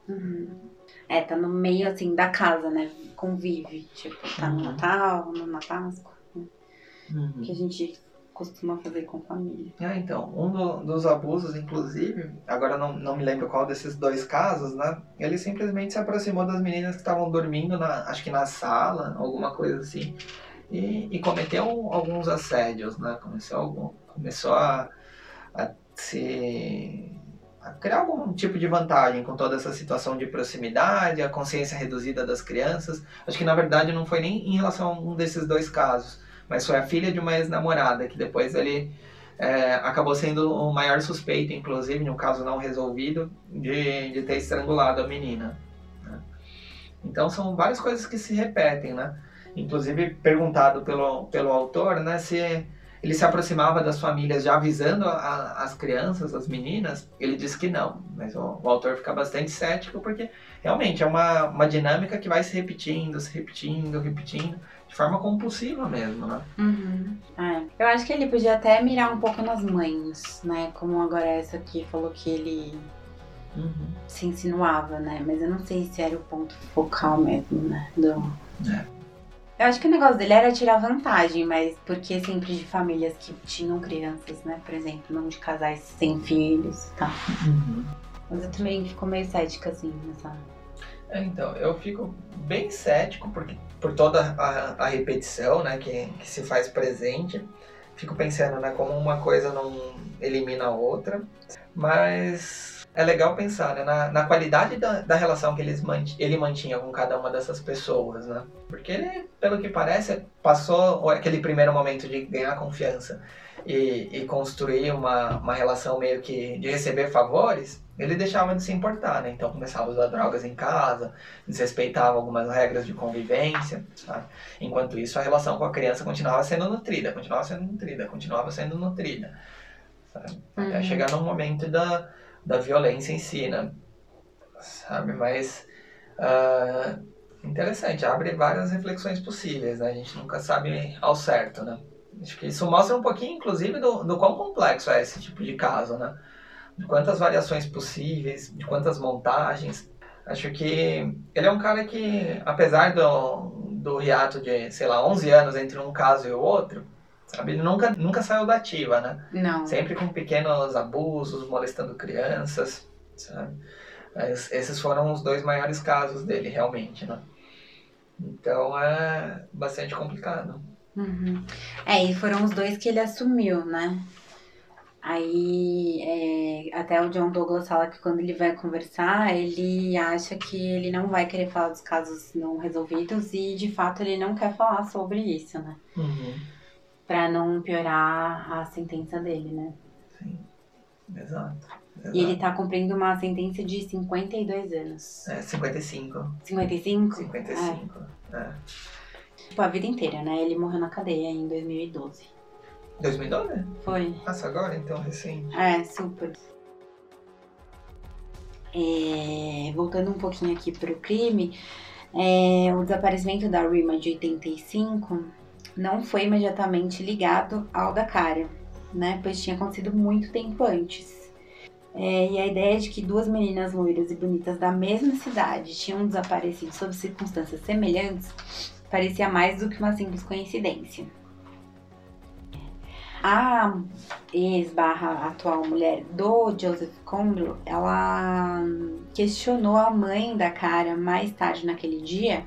Uhum. É, tá no meio assim da casa, né? Convive. Tipo, tá no Uhum. Natal, no- na Páscoa. Uhum. Que a gente costuma fazer com família. É, então, um do- dos abusos, inclusive, agora não, não me lembro qual desses dois casos, né? Ele simplesmente se aproximou das meninas que estavam dormindo, na, acho que na sala, alguma coisa assim, e, e cometeu alguns assédios, né? Começou, algum, começou a, a se. a criar algum tipo de vantagem com toda essa situação de proximidade, a consciência reduzida das crianças. Acho que na verdade não foi nem em relação a um desses dois casos, mas foi a filha de uma ex-namorada que depois ele é, acabou sendo o maior suspeito, inclusive, no caso não resolvido, de, de ter estrangulado a menina. né? Então são várias coisas que se repetem, né? Inclusive perguntado pelo, pelo autor, né, se ele se aproximava das famílias já avisando a- as crianças, as meninas, ele disse que não. Mas o, o autor fica bastante cético porque realmente é uma, uma dinâmica que vai se repetindo, se repetindo, repetindo, de forma compulsiva mesmo, né? Uhum. É. Eu acho que ele podia até mirar um pouco nas mães, né? Como agora essa aqui falou que ele se insinuava, né? Mas eu não sei se era o ponto focal mesmo, né? Do... É. Eu acho que o negócio dele era tirar vantagem, mas porque sempre de famílias que tinham crianças, né? Por exemplo, não de casais sem filhos e tal. Uhum. Mas eu também fico meio cética, assim, nessa. É, então, eu fico bem cético porque, por toda a, a repetição né, que, que se faz presente. fico pensando, né, como uma coisa não elimina a outra, mas é legal pensar né, na, na qualidade da, da relação que eles mant ele mantinha com cada uma dessas pessoas, né? Porque ele, pelo que parece, passou aquele primeiro momento de ganhar confiança e, e construir uma, uma relação meio que de receber favores, ele deixava de se importar, né? Então começava a usar drogas em casa, desrespeitava algumas regras de convivência, sabe? Enquanto isso, a relação com a criança continuava sendo nutrida, continuava sendo nutrida, continuava sendo nutrida, sabe? Até Uhum. chegar no momento da, da violência em si, né? Sabe? Mas ah, interessante, abre várias reflexões possíveis, né? A gente nunca sabe ao certo, né? Acho que isso mostra um pouquinho, inclusive, do, do quão complexo é esse tipo de caso, né? De quantas variações possíveis, de quantas montagens. Acho que ele é um cara que, apesar do, do hiato de, sei lá, 11 anos entre um caso e o outro, sabe? Ele nunca, nunca saiu da ativa, né? Não. Sempre com pequenos abusos, molestando crianças, sabe? Mas esses foram os dois maiores casos dele, realmente, né? Então é bastante complicado. Uhum. É, e foram os dois que ele assumiu, né? Aí, é, até o John Douglas fala que quando ele vai conversar, ele acha que ele não vai querer falar dos casos não resolvidos e, de fato, ele não quer falar sobre isso, né? Uhum. Pra não piorar a sentença dele, né? Sim, exato. exato. E ele tá cumprindo uma sentença de 52 anos. É, 55. 55? 55. É. Tipo, a vida inteira, né? Ele morreu na cadeia em 2012. 2012? Foi. Nossa, agora então, recente. É, super. É, voltando um pouquinho aqui pro crime, é, o desaparecimento da Rima de 85 não foi imediatamente ligado ao da Cara, né? Pois tinha acontecido muito tempo antes. É, e a ideia de que duas meninas loiras e bonitas da mesma cidade tinham desaparecido sob circunstâncias semelhantes parecia mais do que uma simples coincidência. A ex barra atual mulher do Joseph Condro, ela questionou a mãe da cara mais tarde naquele dia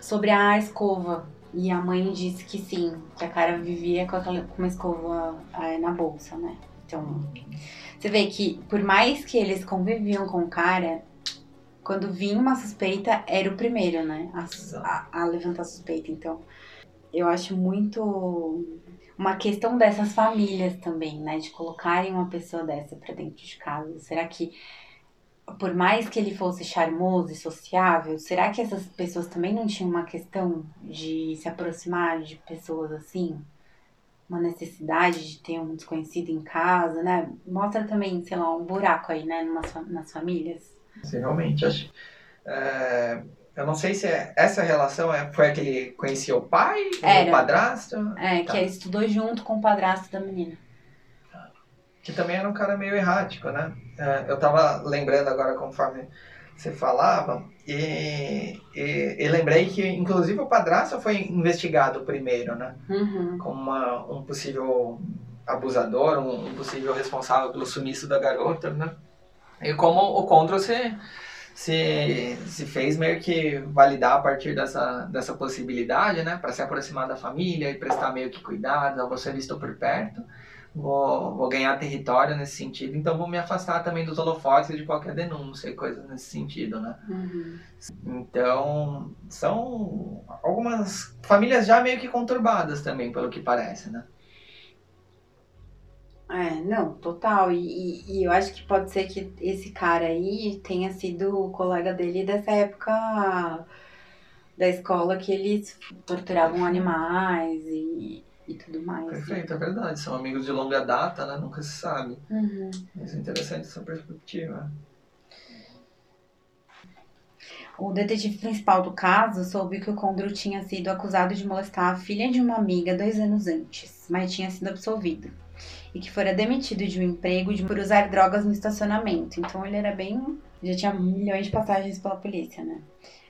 sobre a escova. E a mãe disse que sim, que a cara vivia com, aquela, com uma escova eh, na bolsa, né? Então, você vê que por mais que eles conviviam com o cara, quando vinha uma suspeita, era o primeiro, né? A, a, a levantar suspeita. Então, eu acho muito uma questão dessas famílias também, né? De colocarem uma pessoa dessa pra dentro de casa. Será que, por mais que ele fosse charmoso e sociável, será que essas pessoas também não tinham uma questão de se aproximar de pessoas assim? Uma necessidade de ter um desconhecido em casa, né? Mostra também, sei lá, um buraco aí, né? Fa- nas famílias. Sim, realmente, acho. é, eu não sei se é- essa relação é, foi a que ele conhecia o pai, Era. o padrasto, É, Tá. que ele estudou junto com o padrasto da menina. que também era um cara meio errático, né? É, eu tava lembrando agora conforme você falava, e, e, e lembrei que, inclusive, o padrasto foi investigado primeiro, né? Uhum. como uma, um possível abusador, um, um possível responsável pelo sumiço da garota, né? E como o Condro se, se, se fez meio que validar a partir dessa, dessa possibilidade, né? Para se aproximar da família e prestar meio que cuidados, eu vou ser visto por perto, vou, vou ganhar território nesse sentido, então vou me afastar também dos holofotes e de qualquer denúncia e coisas nesse sentido, né? Uhum. Então, são algumas famílias já meio que conturbadas também, pelo que parece, né? É, não, total. E, e, e eu acho que pode ser que esse cara aí tenha sido o colega dele dessa época da escola que eles torturavam animais e, e tudo mais. Perfeito, é verdade. São amigos de longa data, né? Nunca se sabe. Uhum. Mas é interessante essa perspectiva. O detetive principal do caso soube que o Condro tinha sido acusado de molestar a filha de uma amiga dois anos antes, mas tinha sido absolvido. E que fora demitido de um emprego de- por usar drogas no estacionamento. Então ele era bem. Já tinha milhões de passagens pela polícia, né?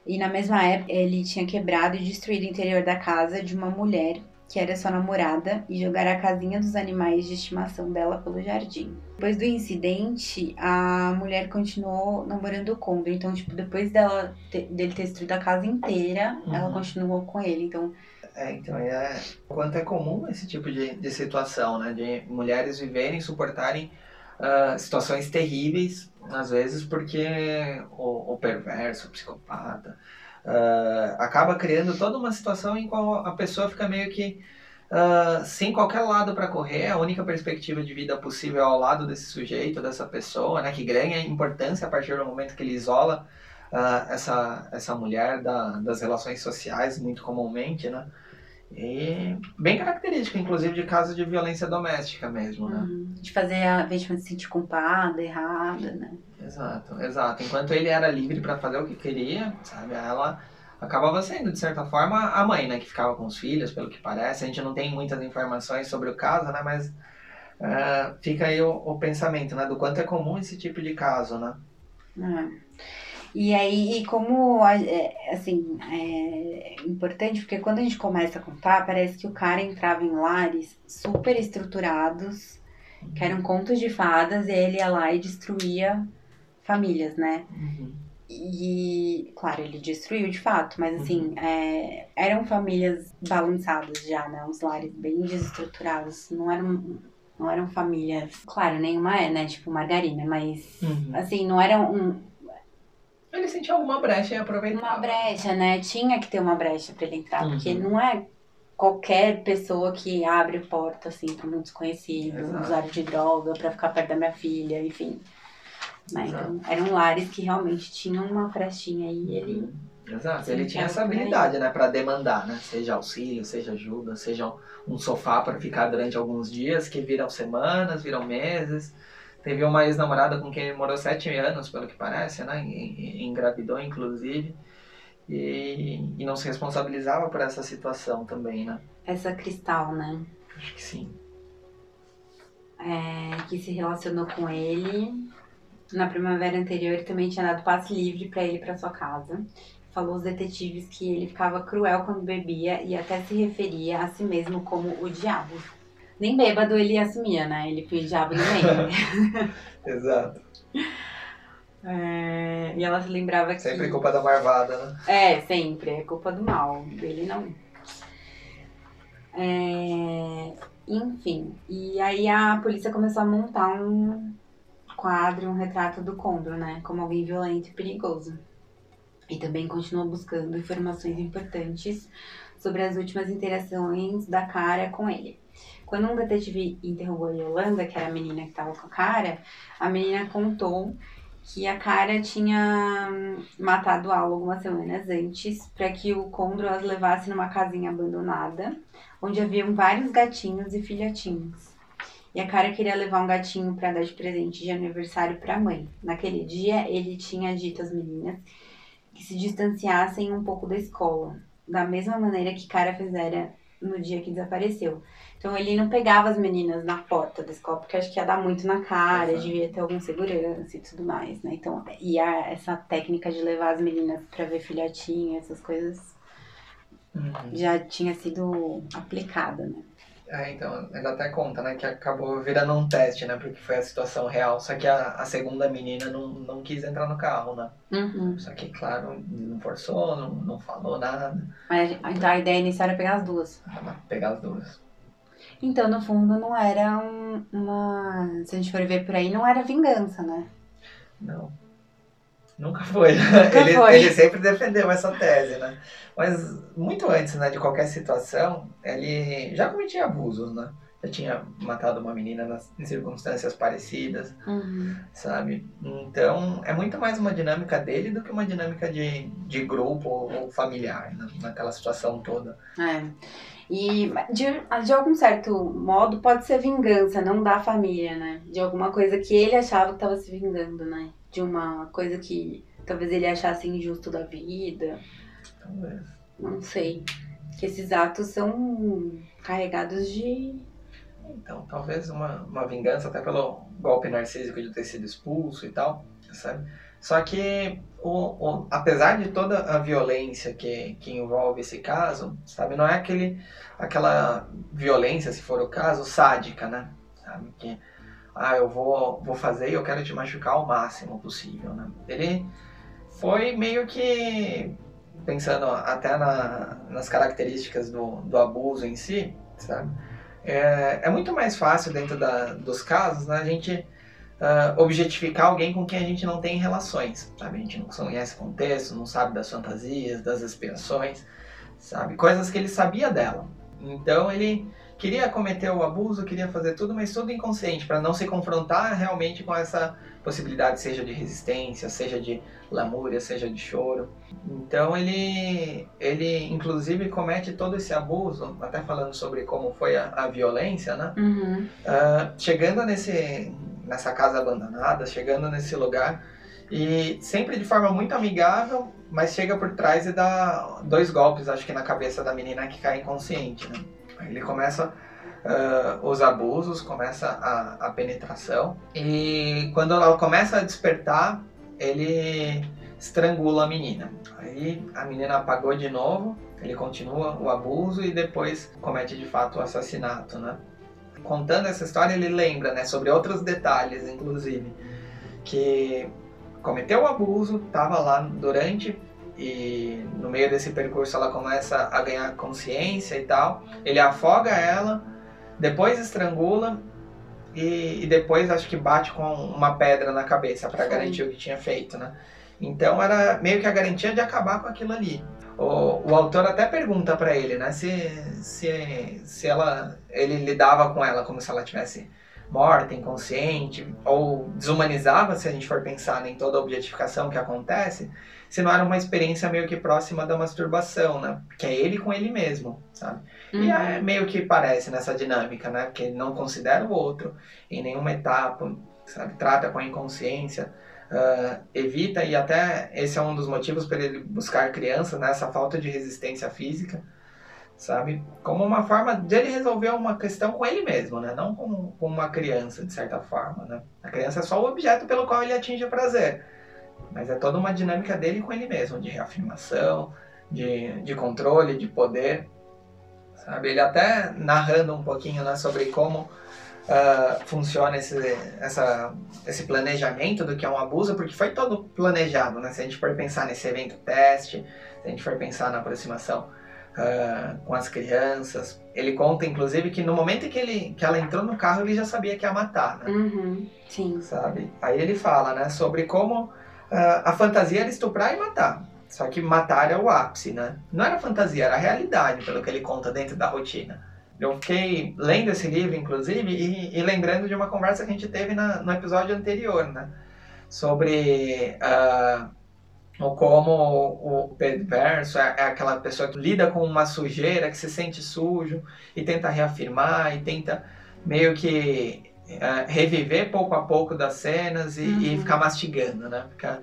E na mesma época ele tinha quebrado e destruído o interior da casa de uma mulher que era sua namorada e jogar a casinha dos animais de estimação dela pelo jardim. Depois do incidente, a mulher continuou namorando o Condor. Então, tipo, depois dela ter- dele ter destruído a casa inteira, Uhum. ela continuou com ele. Então, É, então é quanto é comum esse tipo de, de situação, né? De mulheres viverem, suportarem uh, situações terríveis, às vezes porque o, o perverso, o psicopata, uh, acaba criando toda uma situação em qual a pessoa fica meio que uh, sem qualquer lado para correr, a única perspectiva de vida possível é ao lado desse sujeito, dessa pessoa, né? Que ganha importância a partir do momento que ele isola essa, essa mulher da, das relações sociais, muito comumente, né? E bem característica, inclusive, de casos de violência doméstica mesmo, né? Uhum. De fazer a vítima se sentir culpada, errada, né? Exato, exato. Enquanto ele era livre para fazer o que queria, sabe, ela acabava sendo, de certa forma, a mãe, né? Que ficava com os filhos, pelo que parece. A gente não tem muitas informações sobre o caso, né? Mas uh, fica aí o, o, pensamento, né? Do quanto é comum esse tipo de caso, né? É. E aí, como, é, assim, é importante, porque quando a gente começa a contar, parece que o cara entrava em lares super estruturados, que eram contos de fadas, e ele ia lá e destruía famílias, né? Uhum. E, claro, ele destruiu de fato, mas assim, uhum. é, eram famílias balançadas já, né? Uns lares bem desestruturados, não eram não eram famílias. Claro, nenhuma é, né? Tipo margarina, mas uhum. assim, não eram um, ele sentia alguma brecha e aproveitava. Uma brecha, né? Tinha que ter uma brecha para ele entrar, uhum. porque não é qualquer pessoa que abre porta assim para um desconhecido, Exato. usuário de droga, para ficar perto da minha filha, enfim. Né? Então, eram lares que realmente tinham uma frestinha aí e ele. Exato, ele tinha essa habilidade, né, para demandar, né? Seja auxílio, seja ajuda, seja um sofá para ficar durante alguns dias, que viram semanas, viram meses. Teve uma ex-namorada com quem ele morou sete anos, pelo que parece, né? E, engravidou, inclusive. E, e não se responsabilizava por essa situação também, né? Essa cristal, né? Acho que sim. É, que se relacionou com ele. Na primavera anterior, também tinha dado passe livre para ele para sua casa. Falou aos detetives que ele ficava cruel quando bebia e até se referia a si mesmo como o diabo. Nem bêbado ele assumia, né? Ele diabo no meio. Exato. É, e ela se lembrava que. Sempre culpa da marvada, né? É, sempre. É culpa do mal. Dele não. É, enfim. E aí a polícia começou a montar um quadro, um retrato do Condor, né? Como alguém violento e perigoso. E também continuou buscando informações importantes sobre as últimas interações da cara com ele. Quando um detetive interrogou a Yolanda, que era a menina que estava com a cara, a menina contou que a cara tinha hum, matado a algumas semanas antes para que o Condro as levasse numa casinha abandonada, onde haviam vários gatinhos e filhotinhos. E a cara queria levar um gatinho para dar de presente de aniversário para a mãe. Naquele dia, ele tinha dito às meninas que se distanciassem um pouco da escola, da mesma maneira que cara fizera no dia que desapareceu. Então ele não pegava as meninas na porta da escola, porque acho que ia dar muito na cara, Exato. devia ter algum segurança e tudo mais, né? Então, e a, essa técnica de levar as meninas para ver filhotinho, essas coisas, uhum. já tinha sido aplicada, né? É, então, ela até conta, né, que acabou virando um teste, né, porque foi a situação real. Só que a, a segunda menina não, não quis entrar no carro, né? Uhum. Só que, claro, não forçou, não, não falou nada. Mas então a ideia inicial era pegar as duas. Pegar as duas. Então, no fundo, não era um, uma. Se a gente for ver por aí, não era vingança, né? Não. Nunca foi. Nunca ele, foi. ele sempre defendeu essa tese, né? Mas muito antes né, de qualquer situação, ele já cometia abusos, né? Já tinha matado uma menina nas, em circunstâncias parecidas, uhum. sabe? Então, é muito mais uma dinâmica dele do que uma dinâmica de, de grupo ou familiar, né? naquela situação toda. É. E de, de algum certo modo pode ser vingança, não da família, né? De alguma coisa que ele achava que estava se vingando, né? De uma coisa que talvez ele achasse injusto da vida. Talvez. Não sei. Que esses atos são carregados de. Então, talvez uma, uma vingança até pelo golpe narcísico de ter sido expulso e tal, sabe? Só que, o, o, apesar de toda a violência que, que envolve esse caso, sabe, não é aquele, aquela violência, se for o caso, sádica, né? Sabe, que, ah, eu vou, vou fazer e eu quero te machucar o máximo possível, né? Ele foi meio que pensando até na, nas características do, do abuso em si, sabe? É, é muito mais fácil dentro da, dos casos né, a gente uh, objetificar alguém com quem a gente não tem relações, sabe? A gente não conhece contexto, não sabe das fantasias, das aspirações, sabe? Coisas que ele sabia dela. Então ele queria cometer o abuso, queria fazer tudo, mas tudo inconsciente, para não se confrontar realmente com essa possibilidade, seja de resistência, seja de lamúria, seja de choro. Então ele, ele inclusive comete todo esse abuso, até falando sobre como foi a, a violência, né? Uhum. Uh, chegando nesse, nessa casa abandonada, chegando nesse lugar, e sempre de forma muito amigável, mas chega por trás e dá dois golpes, acho que na cabeça da menina que cai inconsciente, né? Ele começa uh, os abusos, começa a, a penetração. E quando ela começa a despertar, ele estrangula a menina. Aí a menina apagou de novo, ele continua o abuso e depois comete de fato o assassinato, né? Contando essa história, ele lembra, né, sobre outros detalhes, inclusive, que cometeu o abuso, estava lá durante e no meio desse percurso ela começa a ganhar consciência e tal. Ele afoga ela, depois estrangula e, e depois acho que bate com uma pedra na cabeça para garantir o que tinha feito, né? Então era meio que a garantia de acabar com aquilo ali. O, o autor até pergunta para ele, né, se, se, se ela, ele lidava com ela como se ela tivesse morta, inconsciente, ou desumanizava, se a gente for pensar em toda a objetificação que acontece, se não era uma experiência meio que próxima da masturbação, né? Que é ele com ele mesmo, sabe? Uhum. E é meio que parece nessa dinâmica, né? Porque ele não considera o outro em nenhuma etapa, sabe? Trata com a inconsciência, uh, evita, e até esse é um dos motivos para ele buscar criança, né? Essa falta de resistência física, sabe? Como uma forma de ele resolver uma questão com ele mesmo, né? Não com, com uma criança, de certa forma, né? A criança é só o objeto pelo qual ele atinge o prazer mas é toda uma dinâmica dele com ele mesmo, de reafirmação, de, de controle, de poder. Sabe? Ele até narrando um pouquinho né, sobre como uh, funciona esse, essa, esse planejamento do que é um abuso, porque foi todo planejado, né? Se a gente for pensar nesse evento teste, se a gente for pensar na aproximação uh, com as crianças, ele conta, inclusive, que no momento que, ele, que ela entrou no carro, ele já sabia que ia matar, né? Uhum, sim. Sabe? Aí ele fala, né, sobre como a fantasia era estuprar e matar. Só que matar é o ápice, né? Não era fantasia, era realidade, pelo que ele conta dentro da rotina. Eu fiquei lendo esse livro, inclusive, e, e lembrando de uma conversa que a gente teve na, no episódio anterior, né? Sobre uh, o como o perverso é, é aquela pessoa que lida com uma sujeira, que se sente sujo e tenta reafirmar e tenta meio que é, reviver pouco a pouco das cenas e, uhum. e, ficar mastigando, né? Ficar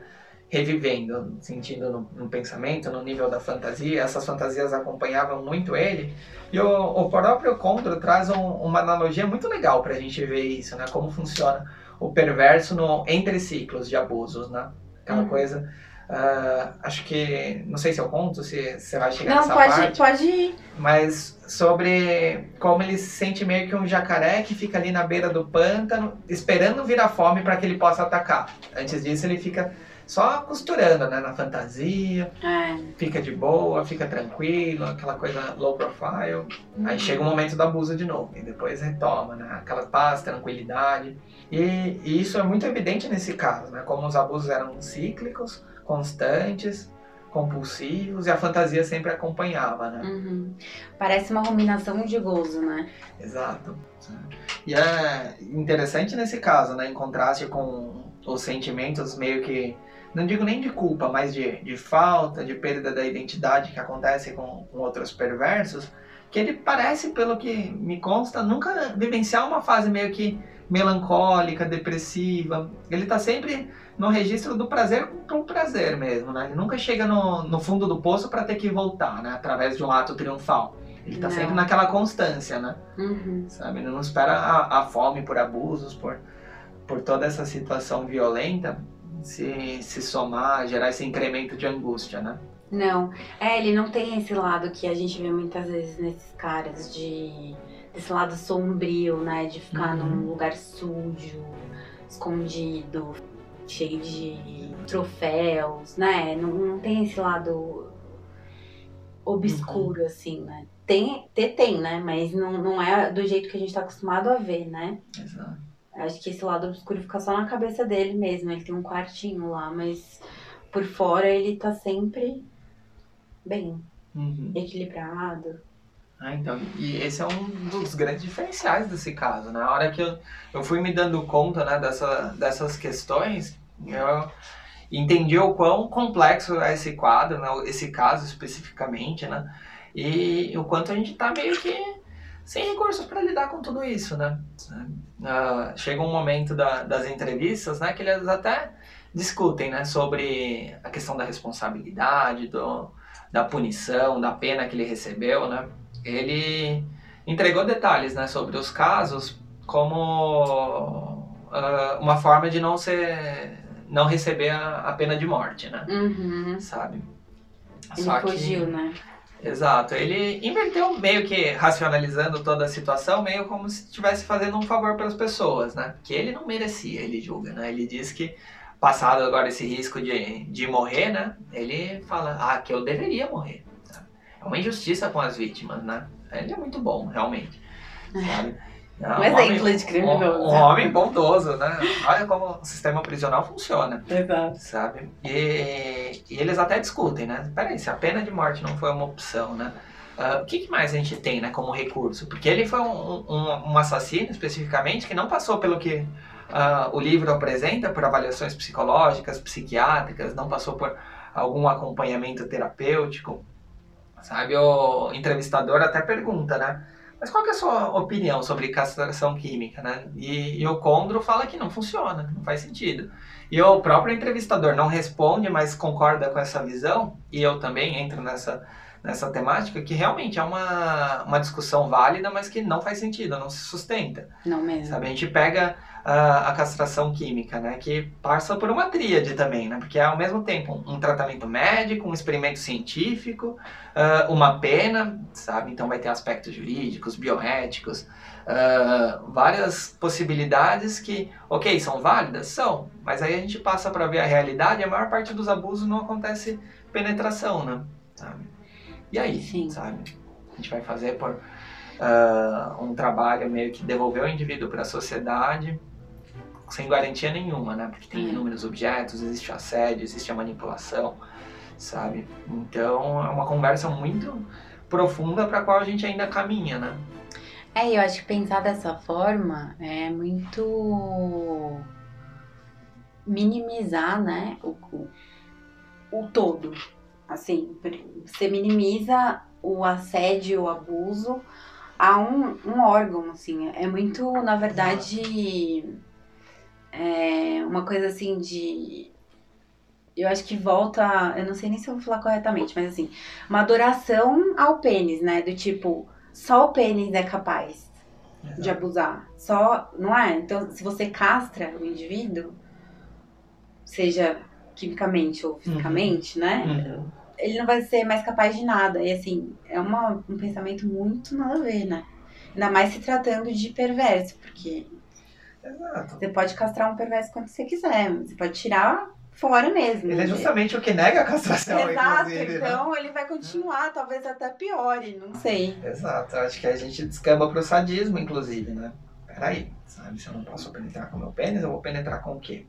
revivendo, sentindo no, no, pensamento, no nível da fantasia. Essas fantasias acompanhavam muito ele. E o, o próprio Condro traz um, uma analogia muito legal para a gente ver isso, né? Como funciona o perverso no entre ciclos de abusos, né? Aquela uhum. coisa Uh, acho que. Não sei se eu conto, se você vai chegar não, nessa pode, parte. pode ir. Mas sobre como ele se sente meio que um jacaré que fica ali na beira do pântano, esperando vir a fome para que ele possa atacar. Antes disso, ele fica só costurando, né? Na fantasia. É. Fica de boa, fica tranquilo, aquela coisa low profile. Uhum. Aí chega o momento do abuso de novo. E depois retoma, né? Aquela paz, tranquilidade. E, e isso é muito evidente nesse caso, né? Como os abusos eram cíclicos constantes, compulsivos e a fantasia sempre acompanhava, né? Uhum. Parece uma ruminação de gozo, né? Exato. E é interessante nesse caso, né? Em contraste com os sentimentos meio que, não digo nem de culpa, mas de, de falta, de perda da identidade que acontece com, com outros perversos, que ele parece, pelo que me consta, nunca vivenciar uma fase meio que melancólica, depressiva. Ele tá sempre no registro do prazer com prazer mesmo, né? Ele nunca chega no, no fundo do poço para ter que voltar, né? Através de um ato triunfal. Ele tá não. sempre naquela constância, né? Uhum. Sabe? Ele não espera a, a, fome por abusos, por, por toda essa situação violenta se, se somar, gerar esse incremento de angústia, né? Não. É, ele não tem esse lado que a gente vê muitas vezes nesses caras de desse lado sombrio, né? De ficar uhum. num lugar sujo, escondido, cheio de troféus, né? Não, não tem esse lado obscuro, assim, né? Tem, tem, tem, né? Mas não, não é do jeito que a gente tá acostumado a ver, né? Exato. Acho que esse lado obscuro fica só na cabeça dele mesmo. Ele tem um quartinho lá, mas por fora ele tá sempre bem Uhum. equilibrado. Ah, então, e esse é um dos grandes diferenciais desse caso, né? A hora que eu, eu fui me dando conta né, dessa, dessas questões, eu entendi o quão complexo é esse quadro, né, esse caso especificamente, né? E o quanto a gente tá meio que sem recursos para lidar com tudo isso, né? Ah, chega um momento da- das entrevistas, né, que eles até discutem, né, sobre a questão da responsabilidade, do, da punição, da pena que ele recebeu, né? Ele entregou detalhes, né, sobre os casos como ah, uma forma de não ser, não receber a, a pena de morte, né? Uhum. Sabe? Ele Só que- fugiu, né? Exato. Ele inverteu meio que racionalizando toda a situação, meio como se estivesse fazendo um favor para as pessoas, né? Que ele não merecia, ele julga, né? Ele diz que, passado agora esse risco de, de morrer, né? Ele fala, ah, que eu deveria morrer. É uma injustiça com as vítimas, né? Ele é muito bom, realmente. Sabe? É Um exemplo de criminoso. Um, um homem bondoso, né? Olha como o sistema prisional funciona Exato. sabe? E, e eles até discutem, né? Peraí, se a pena de morte não foi uma opção, né? Ah, o que, que mais a gente tem, né, como recurso? Porque ele foi um, um, assassino, especificamente, que não passou pelo que ah, o livro apresenta, por avaliações psicológicas, psiquiátricas, não passou por algum acompanhamento terapêutico, sabe? O entrevistador até pergunta, né? Mas qual que é a sua opinião sobre castração química, né? E, e o Condro fala que não funciona, que não faz sentido. E o próprio entrevistador não responde, mas concorda com essa visão, e eu também entro nessa, nessa temática, que realmente é uma, uma discussão válida, mas que não faz sentido, não se sustenta. Não mesmo. Sabe? A gente pega ah, a castração química, né, que passa por uma tríade também, né, porque é ao mesmo tempo um, tratamento médico, um experimento científico, ah, uma pena, sabe? Então vai ter aspectos jurídicos, bioéticos, ah, várias possibilidades que, ok, são válidas? São, mas aí a gente passa para ver a realidade e a maior parte dos abusos não acontece penetração, né? Sabe? E aí, Sim. sabe? A gente vai fazer por ah, um trabalho meio que devolver o indivíduo para a sociedade sem garantia nenhuma, né? Porque tem Hum. inúmeros objetos, existe assédio, existe a manipulação, sabe? Então é uma conversa muito profunda para a qual a gente ainda caminha, né? É, eu acho que pensar dessa forma é muito minimizar, né, o, o, o todo. Assim, você minimiza o assédio, o abuso a um, um órgão, assim. É muito, na verdade, é uma coisa assim de. Eu acho que volta. Eu não sei nem se eu vou falar corretamente, mas assim, uma adoração ao pênis, né? Do tipo, só o pênis é capaz de abusar. Só, não é? Então, se você castra o indivíduo, seja quimicamente ou fisicamente, né? Uhum. Ele não vai ser mais capaz de nada. E assim, é uma, um pensamento muito nada a ver, né? Ainda mais se tratando de perverso, porque Exato. você pode castrar um perverso quando você quiser. Você pode tirar fora mesmo. Ele é né? justamente o que nega a castração, Exato, né? então ele vai continuar, talvez até piore, não sei. Exato, acho que a gente descamba pro sadismo, inclusive, né? Peraí, sabe? Se eu não posso penetrar com meu pênis, eu vou penetrar com o quê?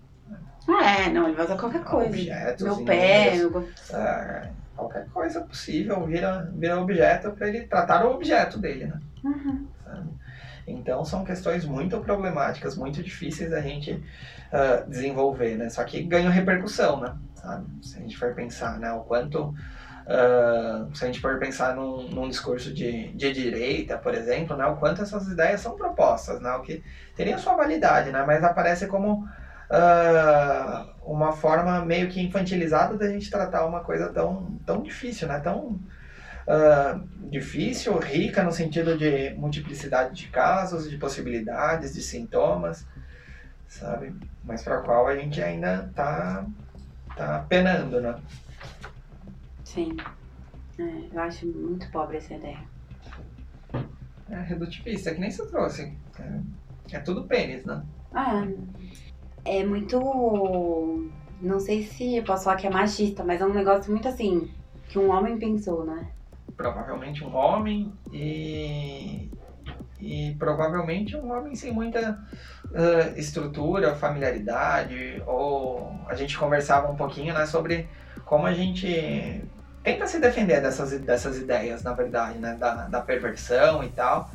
É, não, ele vai usar qualquer coisa. Objetos, Meu pé, meu... é, qualquer coisa possível vira, vira objeto para ele tratar o objeto dele, né? Uhum. sabe? Então são questões muito problemáticas, muito difíceis a gente ah, desenvolver, né? Só que ganham repercussão, né? Sabe? Se a gente for pensar, né? O quanto... ah, se a gente for pensar num, num discurso de, de direita, por exemplo, né? O quanto essas ideias são propostas, né? O que teria sua validade, né? Mas aparece como ah, uma forma meio que infantilizada da gente tratar uma coisa tão, tão difícil, né? Tão ah, difícil, rica no sentido de multiplicidade de casos, de possibilidades, de sintomas, sabe? Mas para qual a gente ainda tá, tá penando, né? Sim. É, eu acho muito pobre essa ideia. É redutivista, que nem você trouxe. É, é tudo pênis, né? Ah, é muito. Não sei se eu posso falar que é machista, mas é um negócio muito assim, que um homem pensou, né? Provavelmente um homem e, e provavelmente um homem sem muita uh, estrutura, familiaridade, ou a gente conversava um pouquinho né, sobre como a gente tenta se defender dessas, dessas ideias, na verdade, né, da, da perversão e tal.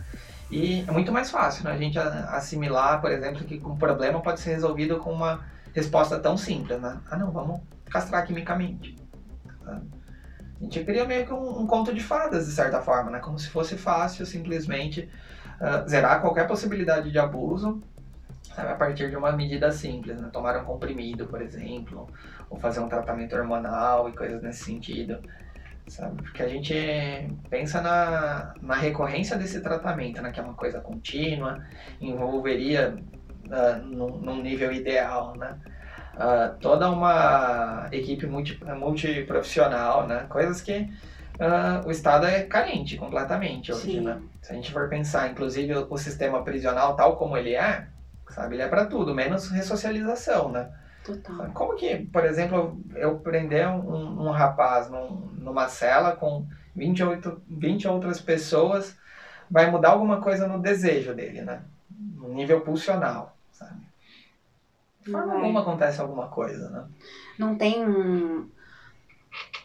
E é muito mais fácil né, a gente assimilar, por exemplo, que um problema pode ser resolvido com uma resposta tão simples, né? Ah, não, vamos castrar quimicamente. A gente cria meio que um, um, conto de fadas, de certa forma, né? Como se fosse fácil simplesmente uh, zerar qualquer possibilidade de abuso sabe? a partir de uma medida simples, né? Tomar um comprimido, por exemplo, ou fazer um tratamento hormonal e coisas nesse sentido sabe? Porque a gente pensa na, na recorrência desse tratamento, né? Que é uma coisa contínua, envolveria uh, num, num, nível ideal, né? Uh, toda uma equipe multi, multiprofissional, né? Coisas que uh, o Estado é carente completamente hoje, Sim. né? Se a gente for pensar, inclusive, o sistema prisional tal como ele é, sabe? Ele é para tudo, menos ressocialização, né? Total. Como que, por exemplo, eu prender um, um rapaz num, numa cela com 28, 20 outras pessoas vai mudar alguma coisa no desejo dele, né? No nível pulsional, forma alguma acontece alguma coisa, né? Não tem um...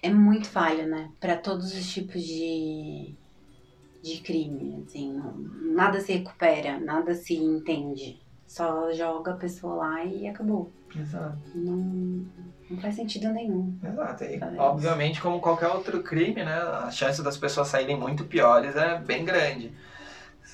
É muito falha, né? Para todos os tipos de, de crime, assim. Não, nada se recupera, nada se entende. Só joga a pessoa lá e acabou. Exato. Não, não faz sentido nenhum. Exato. E, obviamente, como qualquer outro crime, né? A chance das pessoas saírem muito piores é bem grande.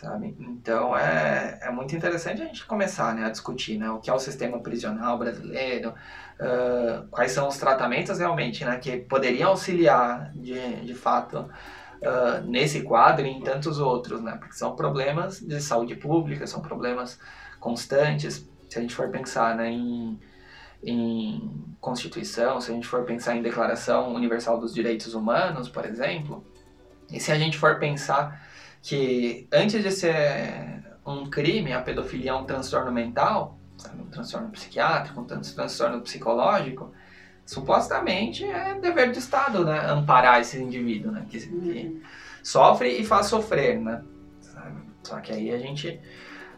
Sabe? Então é, é muito interessante a gente começar né, a discutir né, o que é o sistema prisional brasileiro, uh, quais são os tratamentos realmente né, que poderiam auxiliar de, de fato uh, nesse quadro e em tantos outros, né, porque são problemas de saúde pública, são problemas constantes. Se a gente for pensar né, em em Constituição, se a gente for pensar em Declaração Universal dos Direitos Humanos, por exemplo, e se a gente for pensar que antes de ser um crime, a pedofilia é um transtorno mental, um transtorno psiquiátrico, um transtorno psicológico, supostamente é dever do Estado, né, amparar esse indivíduo, né, que, que uhum. sofre e faz sofrer, né, Só que aí a gente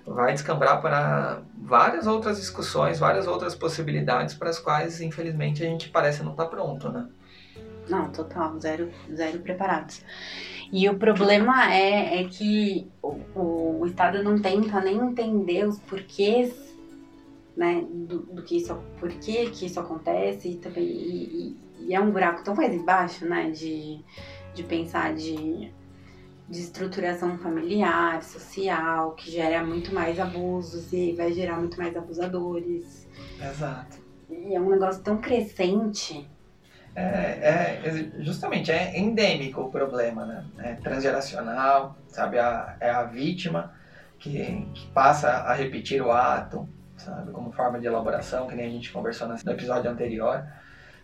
vai descambrar para várias outras discussões, várias outras possibilidades para as quais, infelizmente, a gente parece não estar tá pronto, né? Não, total, zero, zero preparados. E o problema é, é que o, o, Estado não tenta nem entender os porquês, né, do, do que isso, por que isso acontece e também, e, e, e é um buraco tão mais embaixo, né, de, de pensar de de estruturação familiar, social, que gera muito mais abusos e vai gerar muito mais abusadores. Exato. E é um negócio tão crescente. É, é justamente, é endêmico o problema, né? É transgeracional, sabe? A, é a vítima que, que passa a repetir o ato, sabe? Como forma de elaboração, que nem a gente conversou no episódio anterior,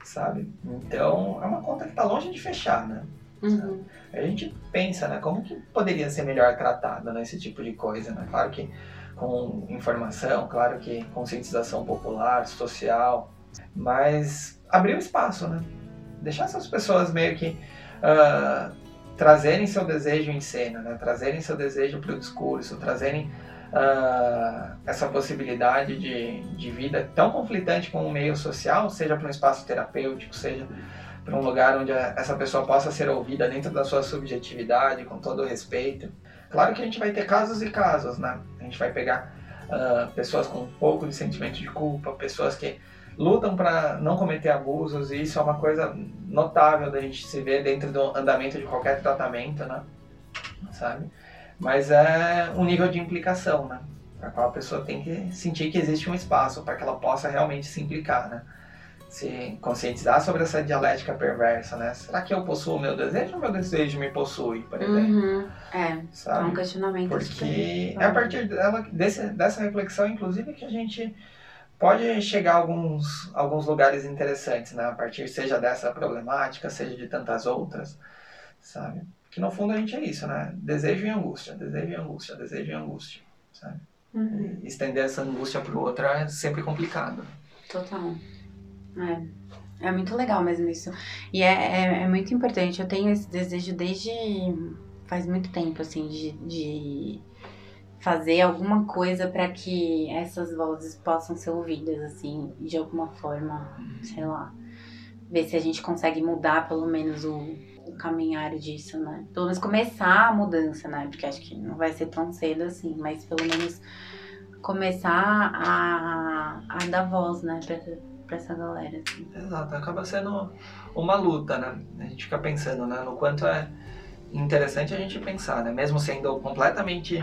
sabe? Então, é uma conta que está longe de fechar, né? Uhum. A gente pensa, né, como que poderia ser melhor tratado nesse né, tipo de coisa, né? Claro que com informação, claro que conscientização popular, social, mas abrir o espaço, né? Deixar essas pessoas meio que uh, trazerem seu desejo em cena, né? Trazerem seu desejo para o discurso, trazerem uh, essa possibilidade de, de vida tão conflitante com o meio social, seja para um espaço terapêutico, seja para um lugar onde essa pessoa possa ser ouvida dentro da sua subjetividade, com todo o respeito. Claro que a gente vai ter casos e casos, né? A gente vai pegar uh, pessoas com um pouco de sentimento de culpa, pessoas que lutam para não cometer abusos, e isso é uma coisa notável da gente se ver dentro do andamento de qualquer tratamento, né? Sabe? Mas é um nível de implicação, né? Para qual a pessoa tem que sentir que existe um espaço para que ela possa realmente se implicar, né? se conscientizar sobre essa dialética perversa, né? Será que eu possuo o meu desejo ou meu desejo me possui, por exemplo? Uhum. É, Sabe? é um questionamento. Porque é a partir dela, desse, dessa reflexão, inclusive, que a gente pode chegar a alguns, alguns lugares interessantes, né? A partir seja dessa problemática, seja de tantas outras, sabe? Que no fundo a gente é isso, né? Desejo e angústia, desejo e angústia, desejo e angústia, sabe? Uhum. Estender essa angústia para o outro é sempre complicado. Total. É. É muito legal mesmo isso. E é, é, é muito importante. Eu tenho esse desejo desde faz muito tempo, assim, de, de fazer alguma coisa para que essas vozes possam ser ouvidas, assim, de alguma forma, sei lá. Ver se a gente consegue mudar pelo menos o, o caminhar disso, né? Pelo menos começar a mudança, né? Porque acho que não vai ser tão cedo assim, mas pelo menos começar a, a dar voz, né, pra, pra essa galera. Assim. Exato, acaba sendo uma luta, né? A gente fica pensando, né, no quanto é interessante a gente pensar, né? Mesmo sendo completamente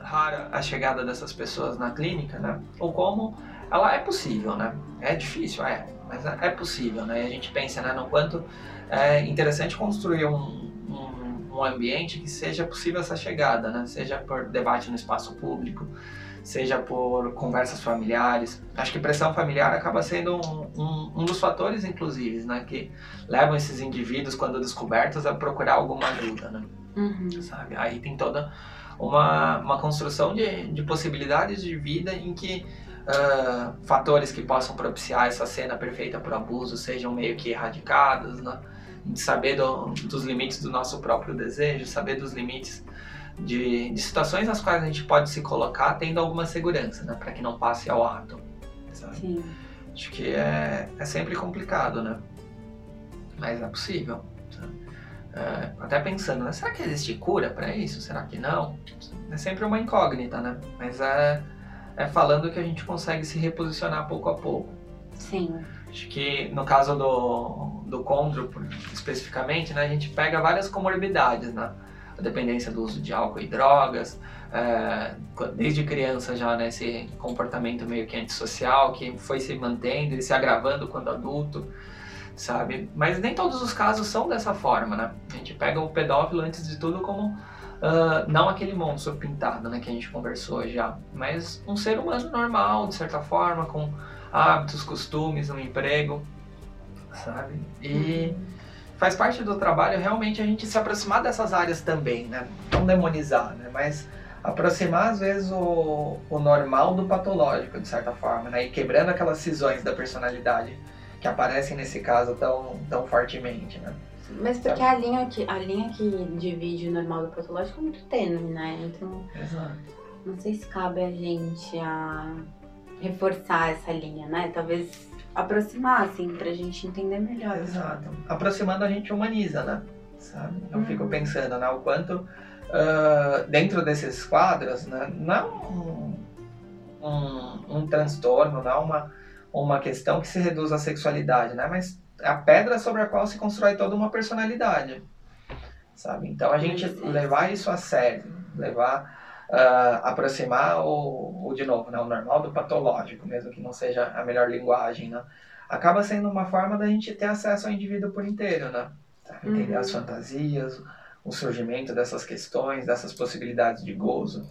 rara a chegada dessas pessoas na clínica, né? Ou como ela é possível, né? É difícil, é, mas é possível, né? E a gente pensa, né, no quanto é interessante construir um, um, um ambiente que seja possível essa chegada, né? Seja por debate no espaço público, seja por conversas familiares. Acho que pressão familiar acaba sendo um, um, um, dos fatores, inclusive, né, que levam esses indivíduos, quando descobertos, a procurar alguma ajuda, né? Uhum. Sabe? Aí tem toda uma, uma construção de, de possibilidades de vida em que uh, fatores que possam propiciar essa cena perfeita para o abuso sejam meio que erradicados, né? De saber do, dos limites do nosso próprio desejo, saber dos limites de, de situações nas quais a gente pode se colocar tendo alguma segurança, né? Para que não passe ao ato. Sabe? Sim. Acho que é, é sempre complicado, né? Mas é possível. É, até pensando, né? será que existe cura para isso? Será que não? É sempre uma incógnita, né? Mas é, é falando que a gente consegue se reposicionar pouco a pouco. Sim. Acho que no caso do, do condro, especificamente, né, a gente pega várias comorbidades, né? Dependência do uso de álcool e drogas, é, desde criança já nesse né, comportamento meio que antissocial que foi se mantendo e se agravando quando adulto, sabe? Mas nem todos os casos são dessa forma, né? A gente pega o pedófilo antes de tudo como uh, não aquele monstro pintado, né, que a gente conversou já, mas um ser humano normal, de certa forma, com hábitos, costumes, um emprego, sabe? E uhum faz parte do trabalho realmente a gente se aproximar dessas áreas também, né? Não demonizar, né? Mas aproximar às vezes o, o normal do patológico, de certa forma, né? E quebrando aquelas cisões da personalidade que aparecem nesse caso tão, tão fortemente, né? Mas porque a linha, que, a linha que divide o normal do patológico é muito tênue, né? Então, Exato. não sei se cabe a gente a reforçar essa linha, né? Talvez aproximar, assim, pra gente entender melhor. Exato. Aproximando a gente humaniza, né? Sabe? Eu uhum. fico pensando, né? O quanto uh, dentro desses quadros, né? Não um, um, um transtorno, não uma, uma questão que se reduz à sexualidade, né? Mas a pedra sobre a qual se constrói toda uma personalidade, sabe? Então a gente levar isso a sério, levar uh, aproximar o, o, de novo, né, o normal do patológico, mesmo que não seja a melhor linguagem, né? Acaba sendo uma forma da gente ter acesso ao indivíduo por inteiro, né? Entender uhum. as fantasias, o surgimento dessas questões, dessas possibilidades de gozo,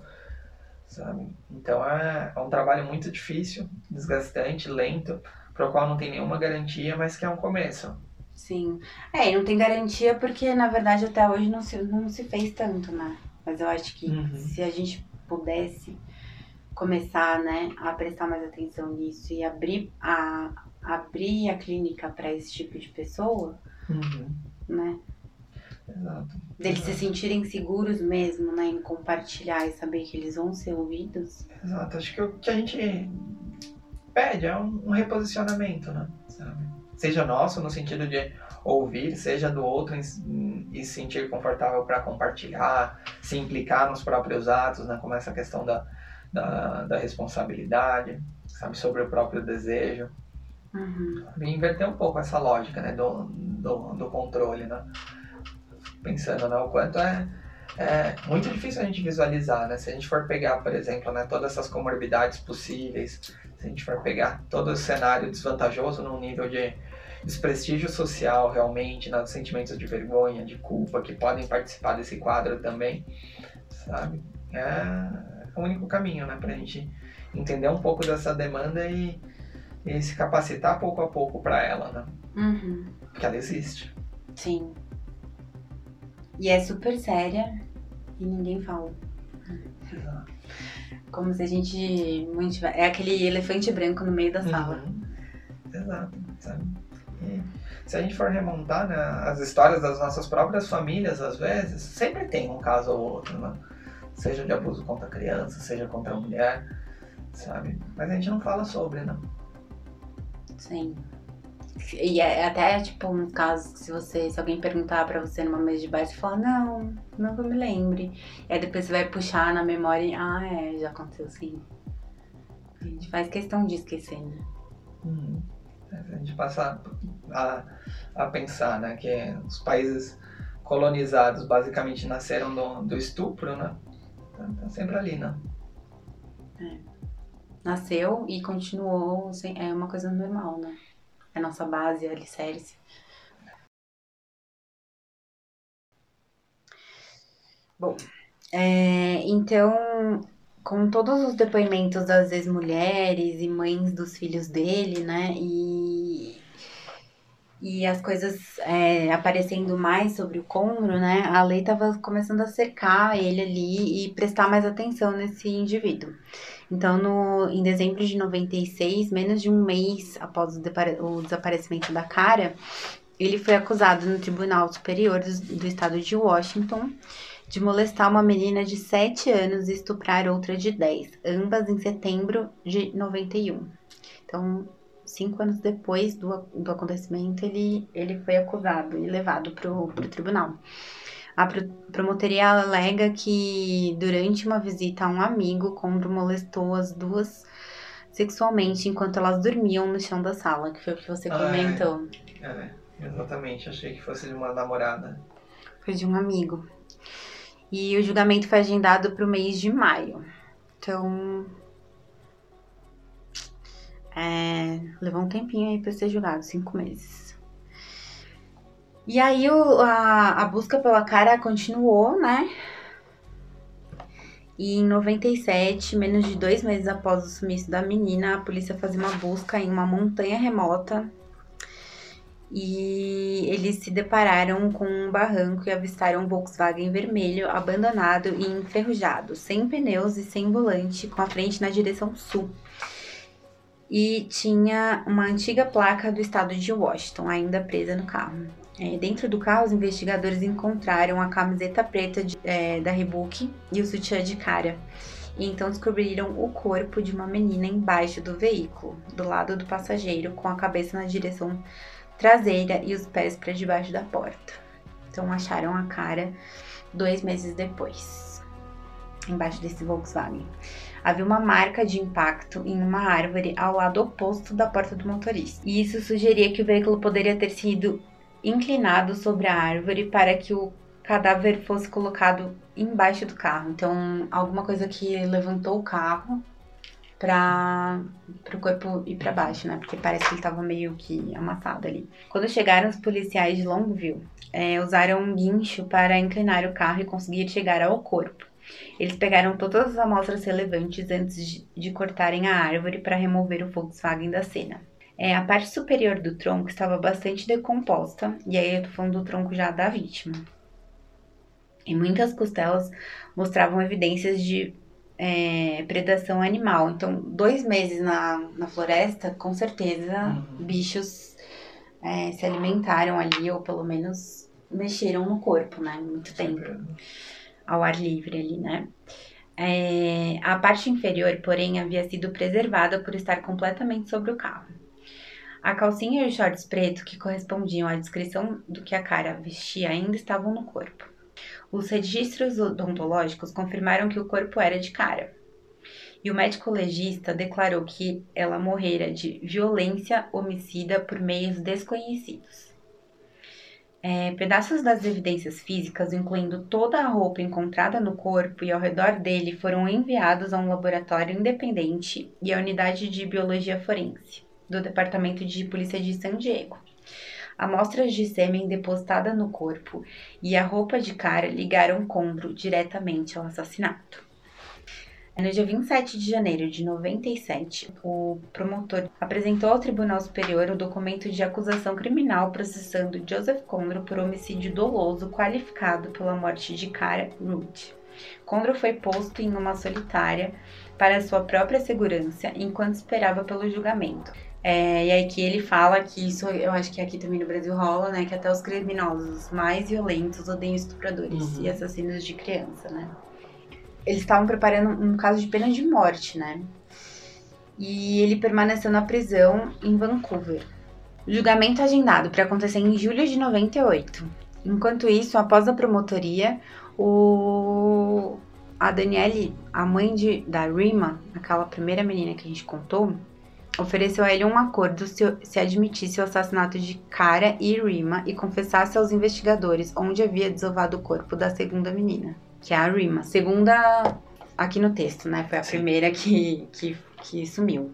sabe? Então é, é um trabalho muito difícil, desgastante, lento, para o qual não tem nenhuma garantia, mas que é um começo. Sim. É, e não tem garantia porque, na verdade, até hoje não se, não se fez tanto, né? Mas eu acho que uhum. se a gente pudesse começar, né, a prestar mais atenção nisso e abrir a, abrir a clínica para esse tipo de pessoa, uhum. né? Exato. Deles Exato. se sentirem seguros mesmo, né, em compartilhar e saber que eles vão ser ouvidos. Exato. Acho que o que a gente pede é um, um reposicionamento, né? Sabe? Seja nosso no sentido de ouvir, seja do outro e se sentir confortável para compartilhar, se implicar nos próprios atos, né, como essa questão da, da, da responsabilidade, sabe, sobre o próprio desejo. Uhum. E inverter um pouco essa lógica né, do, do, do controle, né? pensando né, o quanto é, é muito difícil a gente visualizar, né? Se a gente for pegar, por exemplo, né, todas essas comorbidades possíveis, se a gente for pegar todo o cenário desvantajoso num nível de desprestígio social realmente, nos sentimentos de vergonha, de culpa que podem participar desse quadro também, sabe? É o único caminho, né, pra gente entender um pouco dessa demanda e, e se capacitar pouco a pouco para ela, né? Uhum. Porque ela existe. Sim. E é super séria e ninguém fala. Exato. Como se a gente. É aquele elefante branco no meio da sala. Uhum. Exato, sabe? E se a gente for remontar né, as histórias das nossas próprias famílias, às vezes, sempre tem um caso ou outro, né? Seja de abuso contra a criança, seja contra a mulher, sabe? Mas a gente não fala sobre, né? Sim. E é até, tipo, um caso que se você, se alguém perguntar pra você numa mesa de bar, você fala, não, eu me lembre. E aí depois você vai puxar na memória e, ah, é, já aconteceu sim. A gente faz questão de esquecer, né? Uhum. A gente passa a, a pensar, né, que os países colonizados basicamente nasceram do, do estupro, né? Tá, tá sempre ali, né? Nasceu e continuou, sem- é uma coisa normal, né? É nossa base, a alicerce. Bom, é, então, com todos os depoimentos das ex-mulheres e mães dos filhos dele, né? E, e as coisas é, aparecendo mais sobre o Condro, né? A lei estava começando a cercar ele ali e prestar mais atenção nesse indivíduo. Então, no, em dezembro de 96, menos de um mês após o, o desaparecimento da cara, ele foi acusado no Tribunal Superior do, do Estado de Washington de molestar uma menina de 7 anos e estuprar outra de 10, ambas em setembro de 91. Então, cinco anos depois do, do acontecimento, ele, ele foi acusado e levado para o tribunal. A pro- promotoria alega que durante uma visita a um amigo, Condro molestou as duas sexualmente enquanto elas dormiam no chão da sala, que foi o que você Ah, é. comentou. É, exatamente. Achei que fosse de uma namorada. Foi de um amigo. E o julgamento foi agendado para o mês de maio. Então. É, levou um tempinho aí para ser julgado cinco meses. E aí o- a, a busca pela cara continuou, né? E em 97, menos de dois meses após o sumiço da menina, a polícia fazia uma busca em uma montanha remota e eles se depararam com um barranco e avistaram um Volkswagen vermelho abandonado e enferrujado, sem pneus e sem volante, com a frente na direção sul. E tinha uma antiga placa do estado de Washington ainda presa no carro. É, dentro do carro, os investigadores encontraram a camiseta preta de- é, da Reebok e o sutiã de cara. E então descobriram o corpo de uma menina embaixo do veículo, do lado do passageiro, com a cabeça na direção traseira e os pés para debaixo da porta. Então acharam a cara dois meses depois, embaixo desse Volkswagen. Havia uma marca de impacto em uma árvore ao lado oposto da porta do motorista. E isso sugeria que o veículo poderia ter sido inclinado sobre a árvore para que o cadáver fosse colocado embaixo do carro. Então, alguma coisa que levantou o carro para o corpo ir para baixo, né? Porque parece que ele tava meio que amassado ali. Quando chegaram os policiais de Longview, é, usaram um guincho para inclinar o carro e conseguir chegar ao corpo. Eles pegaram todas as amostras relevantes antes de, de cortarem a árvore para remover o Volkswagen da cena. É, a parte superior do tronco estava bastante decomposta, e aí eu tô falando do tronco já da vítima. E muitas costelas mostravam evidências de é, predação animal. Então, dois meses na, na floresta, com certeza, Uhum. bichos é, se alimentaram ali, ou pelo menos mexeram no corpo, né? Muito tempo ao ar livre ali, né? É, a parte inferior, porém, havia sido preservada por estar completamente sobre o carro. A calcinha e os shorts pretos, que correspondiam à descrição do que a cara vestia, ainda estavam no corpo. Os registros odontológicos confirmaram que o corpo era de cara. E o médico legista declarou que ela morrera de violência homicida por meios desconhecidos. É, pedaços das evidências físicas, incluindo toda a roupa encontrada no corpo e ao redor dele, foram enviados a um laboratório independente e à unidade de biologia forense do Departamento de Polícia de San Diego. Amostras de sêmen depositada no corpo e a roupa de cara ligaram Condro diretamente ao assassinato. No dia 27 de janeiro de 97, o promotor apresentou ao Tribunal Superior o documento de acusação criminal processando Joseph Condro por homicídio doloso qualificado pela morte de Cara Root. Condro foi posto em uma solitária para sua própria segurança enquanto esperava pelo julgamento. É, e aí que ele fala que isso, eu acho que aqui também no Brasil rola, né? Que até os criminosos mais violentos odeiam estupradores Uhum. e assassinos de criança, né? Eles estavam preparando um caso de pena de morte, né? E ele permaneceu na prisão em Vancouver. O julgamento agendado para acontecer em julho de 98. Enquanto isso, após a promotoria, o a Daniele, a mãe de, da Rima, aquela primeira menina que a gente contou, ofereceu a ele um acordo se, se admitisse o assassinato de Cara e Rima e confessasse aos investigadores onde havia desovado o corpo da segunda menina, que é a Rima. Segunda aqui no texto, né? Foi a Sim. primeira que, que, que sumiu.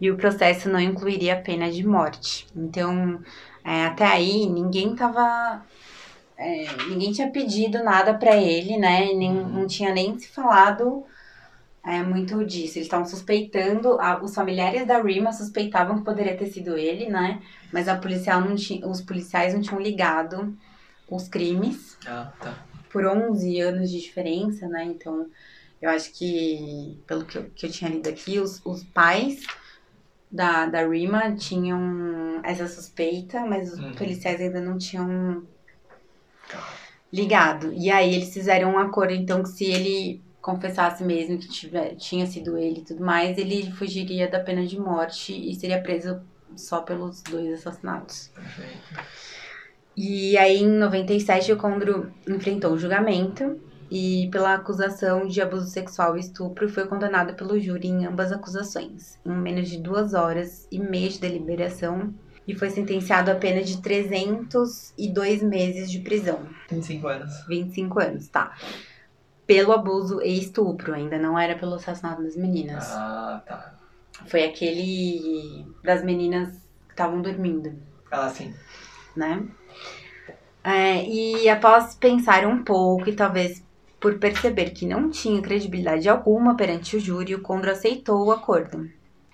E o processo não incluiria a pena de morte. Então, é, até aí, ninguém tava. é, ninguém tinha pedido nada pra ele, né? Nem, não tinha nem se falado é, muito disso. Eles estavam suspeitando, a- os familiares da Rima suspeitavam que poderia ter sido ele, né? Mas a policial não tinha, os policiais não tinham ligado os crimes Ah, tá. por 11 anos de diferença, né? Então, eu acho que, pelo que eu, que eu tinha lido aqui, os, os pais da, da Rima tinham essa suspeita, mas os Uhum. policiais ainda não tinham ligado. E aí eles fizeram um acordo, então, que se ele confessasse mesmo que tiver, tinha sido ele e tudo mais, ele fugiria da pena de morte e seria preso só pelos dois assassinatos. Perfeito. E aí, em 97, o Condro enfrentou o julgamento e, pela acusação de abuso sexual e estupro, foi condenado pelo júri em ambas acusações, em menos de duas horas e meia de deliberação, e foi sentenciado a pena de 302 meses de prisão, 25 anos. 25 anos, tá? Pelo abuso e estupro, ainda não era pelo assassinato das meninas. Ah, tá. Foi aquele das meninas que estavam dormindo Ah, sim. né? É, e após pensar um pouco e talvez por perceber que não tinha credibilidade alguma perante o júri, o Condro aceitou o acordo.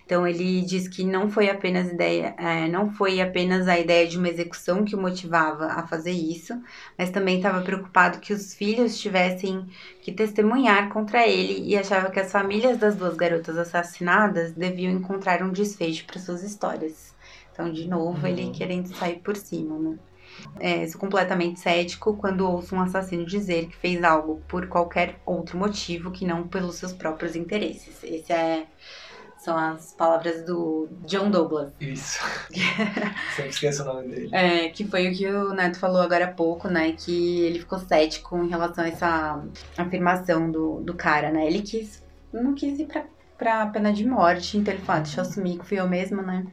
Então ele diz que não foi apenas ideia, é, não foi apenas a ideia de uma execução que o motivava a fazer isso, mas também estava preocupado que os filhos tivessem que testemunhar contra ele e achava que as famílias das duas garotas assassinadas deviam encontrar um desfecho para suas histórias. Então, de novo, ele Uhum. querendo sair por cima, né? É, sou completamente cético quando ouço um assassino dizer que fez algo por qualquer outro motivo que não pelos seus próprios interesses. Esse é são as palavras do John Douglas, Isso. Sempre esqueço o nome dele. é, que foi o que o Neto falou agora há pouco, né? Que ele ficou cético em relação a essa afirmação do, do cara, né? Ele quis, não quis ir pra, pra pena de morte, então ele falou, ah, deixa eu assumir que fui eu mesmo, né?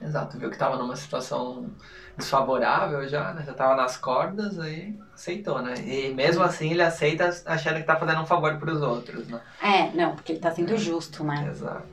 Exato, viu que tava numa situação desfavorável já, né? Já tava nas cordas, aí aceitou, né? E mesmo assim ele aceita achando que tá fazendo um favor pros outros, né? É, não, porque ele tá sendo justo, né? Exato.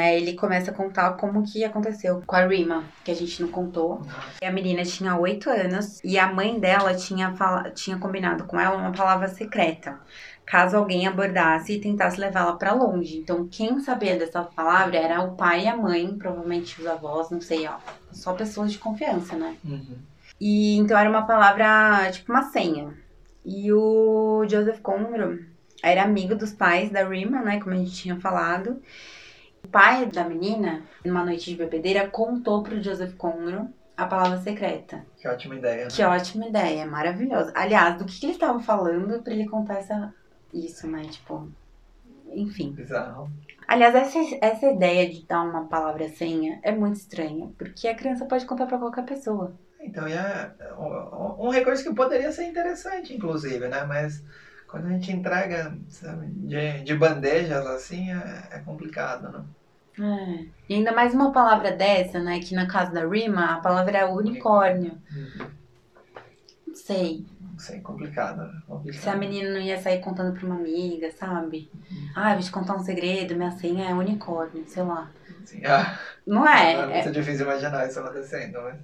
Né, Ele começa a contar como que aconteceu com a Rima, que a gente não contou. A menina tinha 8 anos e a mãe dela tinha, fala- tinha combinado com ela uma palavra secreta. Caso alguém abordasse e tentasse levá-la pra longe. Então, quem sabia dessa palavra era o pai e a mãe, provavelmente os avós, não sei, ó. Só pessoas de confiança, né? Uhum. E então era uma palavra, tipo uma senha. E o Joseph Conroe era amigo dos pais da Rima, né? Como a gente tinha falado. O pai da menina, numa noite de bebedeira, contou pro Joseph Conroe a palavra secreta. Que ótima ideia. né? Que ótima ideia, maravilhosa. Aliás, do que, que eles estavam falando pra ele contar essa, isso, né? Tipo, enfim. Bizarro. Aliás, essa, essa ideia de dar uma palavra senha é muito estranha, porque a criança pode contar pra qualquer pessoa. Então, é um, um recurso que poderia ser interessante, inclusive, né? Mas quando a gente entrega sabe, de, de bandejas assim, é, é complicado, né? É. E ainda mais uma palavra dessa, né? Que na casa da Rima, a palavra é unicórnio. Não sei. Não sei, complicado, né? complicado. Se a menina não ia sair contando pra uma amiga, sabe? Ah, vou te contar um segredo, minha senha é unicórnio, sei lá. Assim, ah, Não não é, é é, muito difícil imaginar isso acontecendo, mas...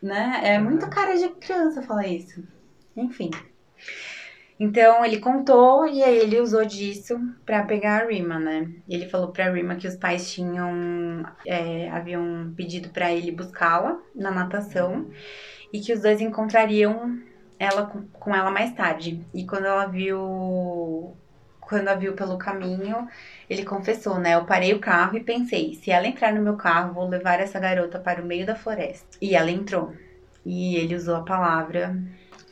né? É muito cara de criança falar isso. Enfim. Então ele contou e aí ele usou disso pra pegar a Rima, né? Ele falou pra Rima que os pais tinham é, haviam pedido pra ele buscá-la na natação e que os dois encontrariam ela com, com ela mais tarde. E quando ela viu quando a viu pelo caminho, ele confessou, né? Eu parei o carro e pensei: se ela entrar no meu carro, vou levar essa garota para o meio da floresta. E ela entrou. E ele usou a palavra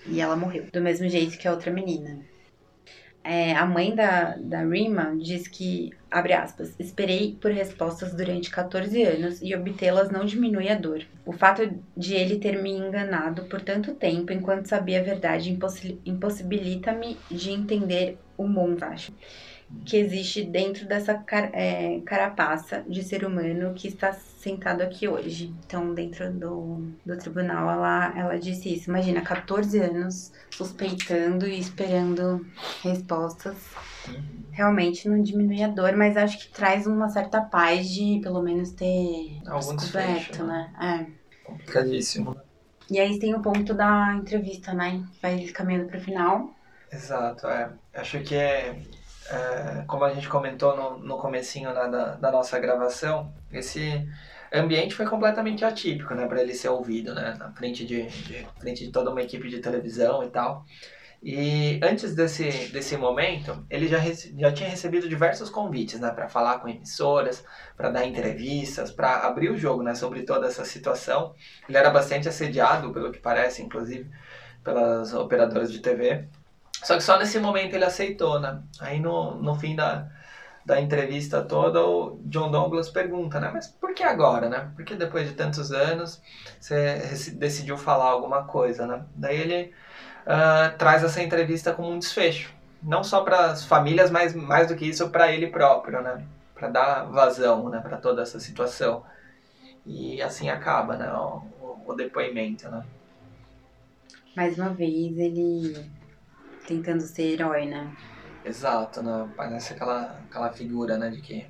e ela morreu. Do mesmo jeito que a outra menina. É, a mãe da, da Rima diz que, abre aspas, esperei por respostas durante 14 anos e obtê-las não diminui a dor. O fato de ele ter me enganado por tanto tempo enquanto sabia a verdade impossi impossibilita-me de entender o mundo, acho que existe dentro dessa car é, carapaça de ser humano que está sentado aqui hoje. Então, dentro do, do tribunal, ela, ela disse isso. Imagina, 14 anos suspeitando e esperando respostas. Realmente não diminui a dor, mas acho que traz uma certa paz de pelo menos ter Algum desfecho, né? É. Complicadíssimo. E aí tem o ponto da entrevista, né? Vai caminhando pro final. Exato, é. Acho que é é, como a gente comentou no, no comecinho né, da, da nossa gravação, esse ambiente foi completamente atípico, né, para ele ser ouvido, né, na frente de, de, frente de toda uma equipe de televisão e tal. E antes desse, desse momento, ele já, já tinha recebido diversos convites, né, para falar com emissoras, para dar entrevistas, para abrir o jogo, né, sobre toda essa situação. Ele era bastante assediado, pelo que parece, inclusive, pelas operadoras de TV. Só que só nesse momento ele aceitou, né? Aí no, no fim da, da entrevista toda, o John Douglas pergunta, né? Mas por que agora, né? Por que depois de tantos anos você decidiu falar alguma coisa, né? Daí ele uh, traz essa entrevista como um desfecho. Não só para as famílias, mas mais do que isso para ele próprio, né? Para dar vazão, né? Para toda essa situação. E assim acaba, né? O, o, depoimento, né? Mais uma vez ele tentando ser herói, né? Exato, né? Parece aquela, aquela figura, né, de que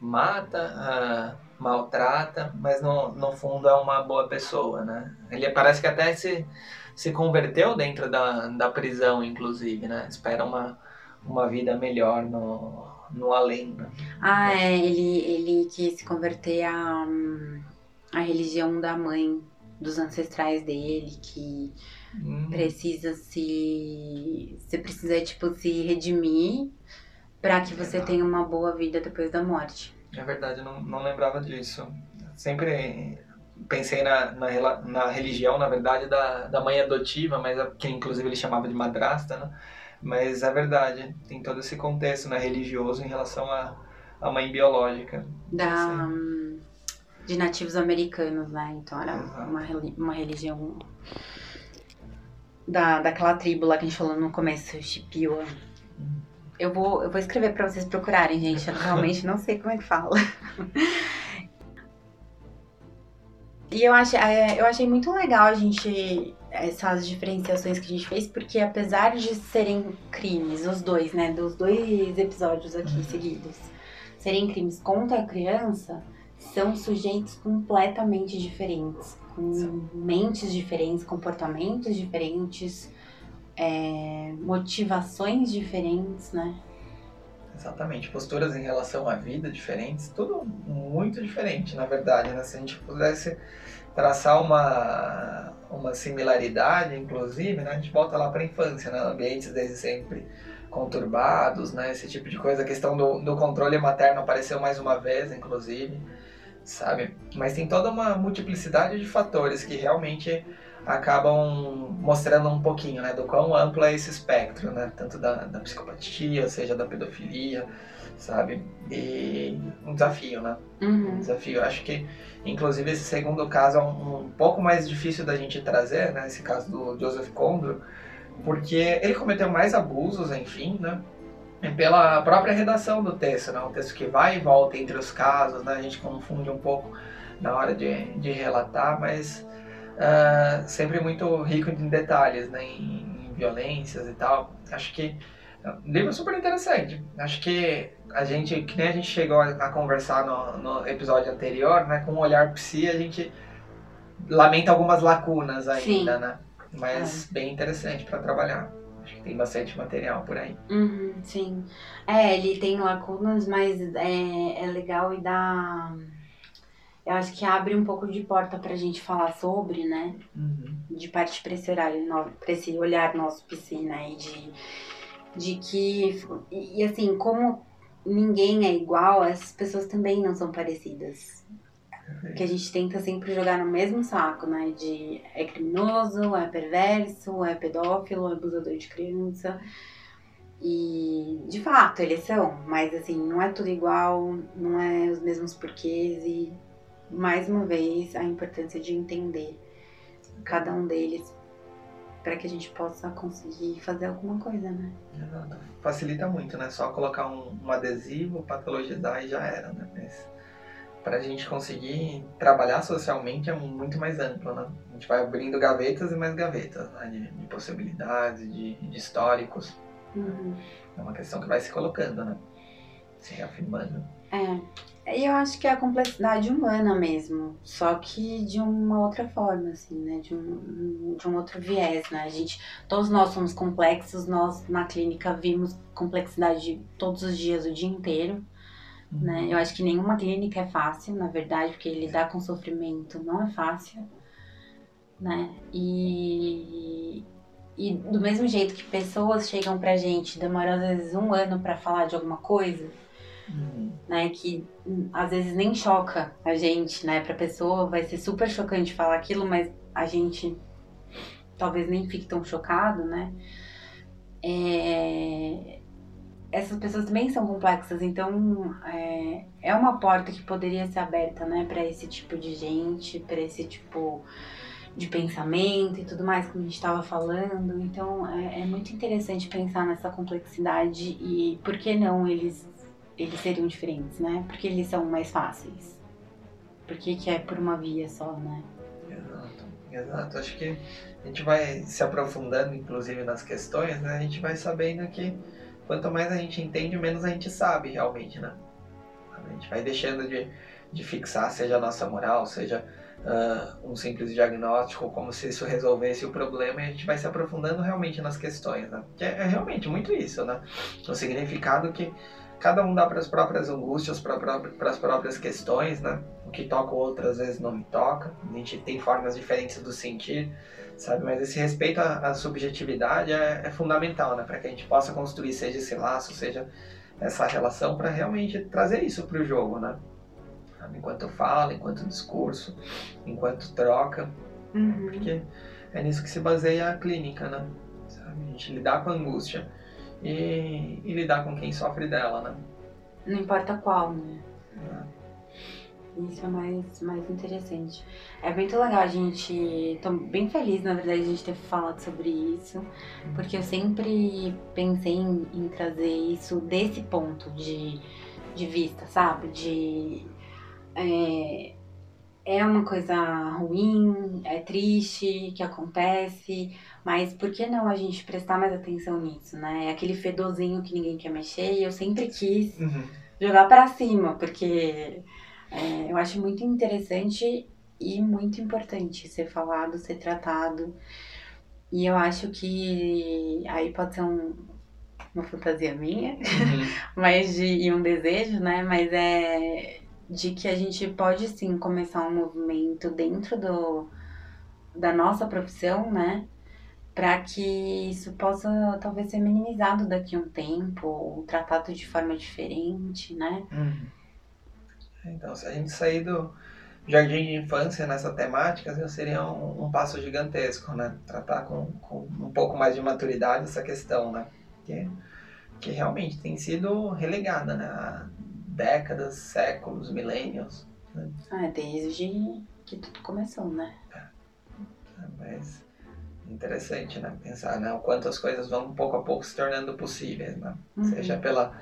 mata, uh, maltrata, mas no, no fundo é uma boa pessoa, né? Ele parece que até se, se converteu dentro da, da prisão, inclusive, né? Espera uma, uma vida melhor no, no além, né? Ah, é, ele, ele quis se converter à, à religião da mãe, dos ancestrais dele, que Hum. Precisa se. Você precisa, tipo, se redimir para que você tenha uma boa vida depois da morte. É verdade, eu não, não lembrava disso. Sempre pensei na, na, na religião, na verdade, da, da mãe adotiva, mas que inclusive ele chamava de madrasta, né? Mas é verdade, tem todo esse contexto né, religioso em relação à, à mãe biológica. Da, de nativos americanos, né? Então era uma, uma religião da, daquela tribo lá que a gente falou no começo, Chipiwa. Eu vou, eu vou escrever para vocês procurarem, gente. Eu realmente não sei como é que fala. E eu, achei, é, eu achei muito legal a gente, essas diferenciações que a gente fez, porque apesar de serem crimes, os dois, né, dos dois episódios aqui uhum. seguidos, serem crimes contra a criança, são sujeitos completamente diferentes com mentes diferentes, comportamentos diferentes, é, motivações diferentes, né? Exatamente, posturas em relação à vida diferentes, tudo muito diferente, na verdade, né? Se a gente pudesse traçar uma, uma similaridade, inclusive, né? A gente volta lá para a infância, né? Ambientes desde sempre conturbados, né? Esse tipo de coisa. A questão do, do controle materno apareceu mais uma vez, inclusive sabe? Mas tem toda uma multiplicidade de fatores que realmente acabam mostrando um pouquinho, né, do quão amplo é esse espectro, né, tanto da, da psicopatia, seja da pedofilia, sabe? E um desafio, né? Uhum. Um desafio. Eu acho que, inclusive, esse segundo caso é um, um, pouco mais difícil da gente trazer, né? Esse caso do Joseph Condro, porque ele cometeu mais abusos, enfim, né? Pela própria redação do texto, né? um texto que vai e volta entre os casos, né? a gente confunde um pouco na hora de, de relatar, mas uh, sempre muito rico em detalhes, né? Em, em, violências e tal. Acho que é um livro super interessante. Acho que a gente, que nem a gente chegou a, a conversar no, no, episódio anterior, né? com o olhar psi, a gente lamenta algumas lacunas ainda, Sim. né? Mas é. bem interessante para trabalhar. Acho que tem bastante material por aí. Uhum, sim. É, ele tem lacunas, mas é, é legal e dá. Eu acho que abre um pouco de porta pra gente falar sobre, né? Uhum. De parte pra esse, horário, pra esse olhar nosso piscina né? E de, De que, e, e assim, como ninguém é igual, essas pessoas também não são parecidas. Que a gente tenta sempre jogar no mesmo saco, né? De é criminoso, é perverso, é pedófilo, é abusador de criança. E de fato eles são, mas assim, não é tudo igual, não é os mesmos porquês e mais uma vez a importância de entender cada um deles para que a gente possa conseguir fazer alguma coisa, né? Facilita muito, né? Só colocar um, um adesivo, patologizar e já era, né? Mas para a gente conseguir trabalhar socialmente é muito mais amplo, né? A gente vai abrindo gavetas e mais gavetas, né? De, de possibilidades, de, de históricos. Uhum. É uma questão que vai se colocando, né? Se reafirmando. É. E eu acho que é a complexidade humana mesmo, só que de uma outra forma, assim, né? De um, de um outro viés, né? A gente, todos nós somos complexos, nós na clínica vimos complexidade todos os dias, o dia inteiro, né? Eu acho que nenhuma clínica é fácil, na verdade, porque lidar com sofrimento não é fácil, né? E, e do mesmo jeito que pessoas chegam pra gente, demoram às vezes um ano pra falar de alguma coisa, Uhum. né? Que hum, às vezes nem choca a gente, né? Pra pessoa vai ser super chocante falar aquilo, mas a gente talvez nem fique tão chocado, né? É, Essas pessoas também são complexas, então é, é uma porta que poderia ser aberta, né? Pra esse tipo de gente, pra esse tipo de pensamento e tudo mais, como a gente estava falando. Então é, é muito interessante pensar nessa complexidade e por que não eles eles seriam diferentes, né? Porque eles são mais fáceis. Por que, que é por uma via só, né? Exato, exato. Acho que a gente vai se aprofundando, inclusive, nas questões, né? A gente vai sabendo que quanto mais a gente entende, menos a gente sabe realmente, né? A gente vai deixando de, de fixar, seja a nossa moral, seja ah, um simples diagnóstico, como se isso resolvesse o problema, e a gente vai se aprofundando realmente nas questões, né? Que é, é realmente muito isso, né? O significado que cada um dá para as próprias angústias, para as próprias questões, né? O que toca o outro às vezes não me toca. A gente tem formas diferentes do sentir, sabe? Mas esse respeito à, à subjetividade é, é fundamental, né? Para que a gente possa construir, seja esse laço, seja essa relação, para realmente trazer isso para o jogo, né? Enquanto fala, enquanto discurso, enquanto troca, porque é nisso que se baseia a clínica, né? Sabe? A gente lidar com a angústia e, e lidar com quem sofre dela, né? Não importa qual, né? Isso é mais, mais interessante. É muito legal a gente. Tô bem feliz, na verdade, de a gente ter falado sobre isso, porque eu sempre pensei em, em trazer isso desse ponto de, de vista, sabe? De. É, é uma coisa ruim, é triste que acontece, mas por que não a gente prestar mais atenção nisso, né? É aquele fedorzinho que ninguém quer mexer e eu sempre quis Uhum. jogar pra cima, porque é, eu acho muito interessante e muito importante ser falado, ser tratado. E eu acho que aí pode ser um- uma fantasia minha, Uhum. mas de, e um desejo, né? Mas é de que a gente pode sim começar um movimento dentro do, da nossa profissão, né? Para que isso possa talvez ser minimizado daqui a um tempo, ou tratado de forma diferente, né? Uhum. Então, se a gente sair do jardim de infância nessa temática, assim, seria um, um passo gigantesco, né? Tratar com, com um pouco mais de maturidade essa questão, né? Que, que realmente tem sido relegada, né? Há décadas, séculos, milênios. Ah, desde que tudo começou, né? Mas interessante, né? Pensar né? o quanto as coisas vão pouco a pouco se tornando possíveis, né? Uhum. Seja pela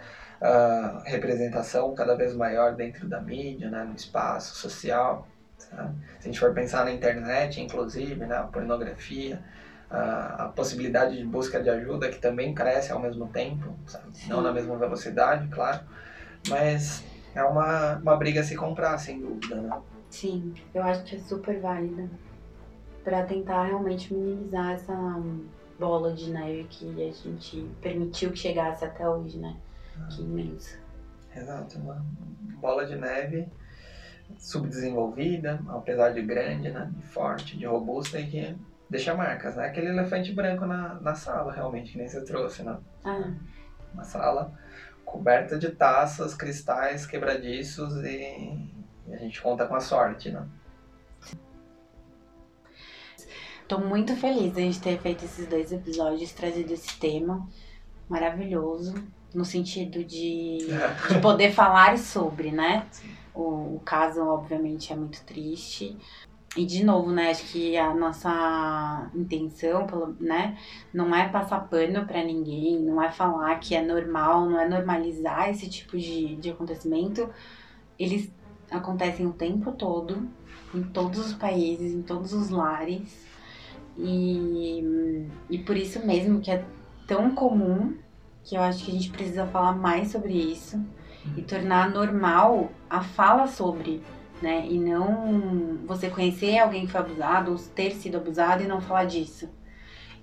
representação cada vez maior dentro da mídia, né? No espaço social. sabe? Se a gente for pensar na internet, inclusive, né? A pornografia, a, a possibilidade de busca de ajuda que também cresce ao mesmo tempo? Não na mesma velocidade, claro, mas é uma, uma briga a se comprar, sem dúvida, né? Sim, eu acho que é super válida para tentar realmente minimizar essa bola de neve que a gente permitiu que chegasse até hoje, né? Que imenso. Exato, uma bola de neve subdesenvolvida, apesar de grande, né, de forte, de robusta e que deixa marcas, né? Aquele elefante branco na, na sala, realmente, que nem você trouxe, né? Ah, Uma sala coberta de taças, cristais quebradiços e, e a gente conta com a sorte, né? tô muito feliz de a gente ter feito esses dois episódios, trazido esse tema maravilhoso, no sentido de, de poder falar sobre, né? O, o caso, obviamente, é muito triste. E, de novo, né? Acho que a nossa intenção, né? Não é passar pano pra ninguém, não é falar que é normal, não é normalizar esse tipo de, de acontecimento. Eles acontecem o tempo todo, em todos os países, em todos os lares. E, e por isso mesmo que é tão comum que eu acho que a gente precisa falar mais sobre isso e tornar normal a fala sobre, né? E não você conhecer alguém que foi abusado ou ter sido abusado e não falar disso.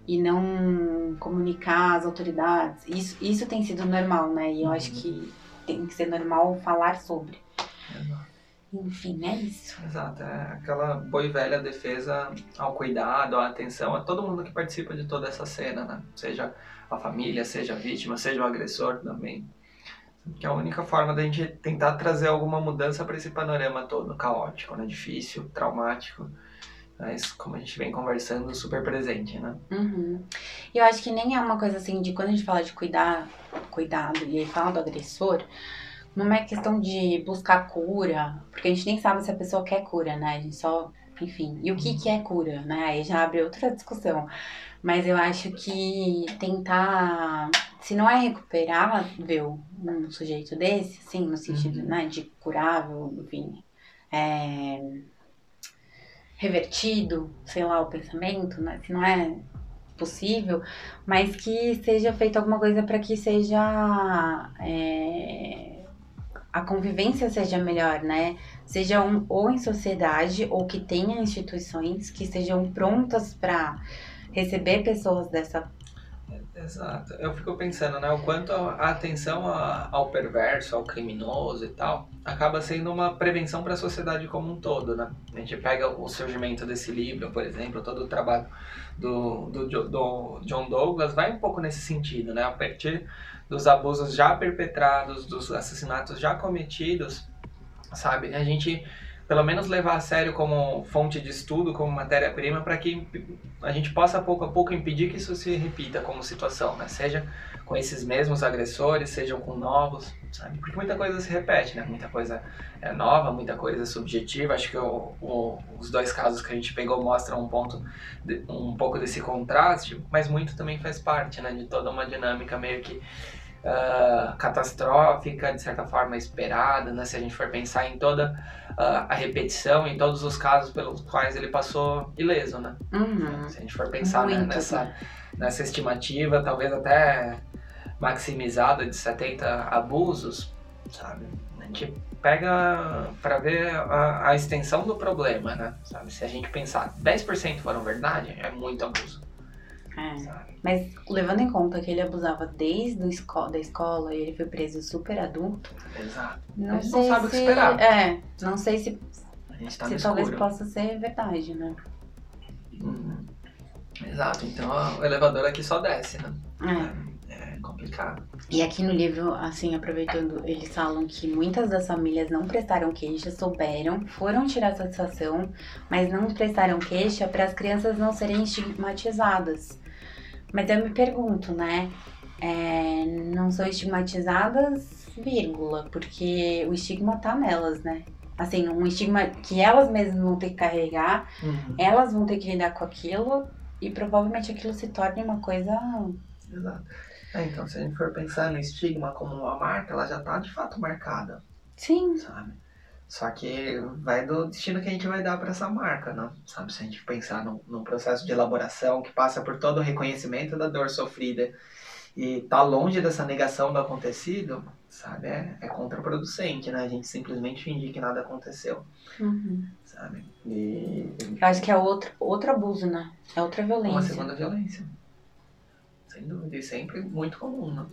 E não comunicar às autoridades. Isso, isso tem sido normal, né? E eu acho Uhum. que tem que ser normal falar sobre. Exato. Enfim, é isso. Exato, é aquela boa e velha defesa ao cuidado, à atenção a todo mundo que participa de toda essa cena, né? Seja a família, seja vítima, seja o agressor também. Que é a única forma da gente tentar trazer alguma mudança para esse panorama todo caótico, né? Difícil, traumático, mas como a gente vem conversando, super presente, né? Uhum. Eu acho que nem é uma coisa assim de quando a gente fala de cuidar, cuidado e fala do agressor, não é questão de buscar cura, porque a gente nem sabe se a pessoa quer cura, né? A gente só, enfim. E o que, que é cura, né? Aí já abre outra discussão. Mas eu acho que tentar, se não é recuperável um sujeito desse, assim, no sentido, Uhum. né, de curável, enfim, é, revertido, sei lá, o pensamento, né? Se não é possível, mas que seja feita alguma coisa para que seja é, a convivência seja melhor, né? Seja um, ou em sociedade ou que tenha instituições que estejam prontas para receber pessoas dessa. Exato. Eu fico pensando, né, o quanto a atenção a- ao perverso, ao criminoso e tal, acaba sendo uma prevenção para a sociedade como um todo, né? A gente pega o surgimento desse livro, por exemplo, todo o trabalho do, do, do John Douglas vai um pouco nesse sentido, né? A partir dos abusos já perpetrados, dos assassinatos já cometidos, sabe? A gente pelo menos levar a sério como fonte de estudo, como matéria-prima, para que a gente possa pouco a pouco impedir que isso se repita como situação, né? Seja com esses mesmos agressores, sejam com novos, sabe? Porque muita coisa se repete, né? Muita coisa é nova, muita coisa é subjetiva. Acho que o- o- os dois casos que a gente pegou mostram um ponto, de- um pouco desse contraste, mas muito também faz parte, né? De toda uma dinâmica meio que ah, catastrófica, de certa forma esperada, né? Se a gente for pensar em toda ah, a repetição, em todos os casos pelos quais ele passou ileso, né? Uhum. Se a gente for pensar né, nessa, nessa estimativa, talvez até maximizada de 70 abusos, sabe? A gente pega para ver a, a extensão do problema, né? Sabe? Se a gente pensar 10% foram verdade, é muito abuso, É. Mas levando em conta que ele abusava desde esco da escola e ele foi preso super adulto, Exato. não sei não sabe o que se. esperar. É, não sei se, tá se talvez escuro. possa ser verdade, né? Uhum. Exato, então ó, o elevador aqui só desce, né? É. É complicado. E aqui no livro, assim, aproveitando, eles falam que muitas das famílias não prestaram queixa, souberam, foram tirar satisfação, mas não prestaram queixa para as crianças não serem estigmatizadas. Mas eu me pergunto, né? é, não são estigmatizadas, vírgula, porque o estigma tá nelas, né? Assim, um estigma que elas mesmas vão ter que carregar, Uhum. elas vão ter que lidar com aquilo e provavelmente aquilo se torne uma coisa. Exato. É, então, se a gente for pensar no estigma como uma marca, ela já tá de fato marcada. Sim, sabe? Só que vai do destino que a gente vai dar para essa marca, né? Sabe? Se a gente pensar num, num processo de elaboração que passa por todo o reconhecimento da dor sofrida e tá longe dessa negação do acontecido, sabe? É, é contraproducente, né? A gente simplesmente fingir que nada aconteceu, Uhum. sabe? E acho que é outro, outro abuso, né? É outra uma violência. segunda violência. Sem dúvida, e sempre muito comum, né?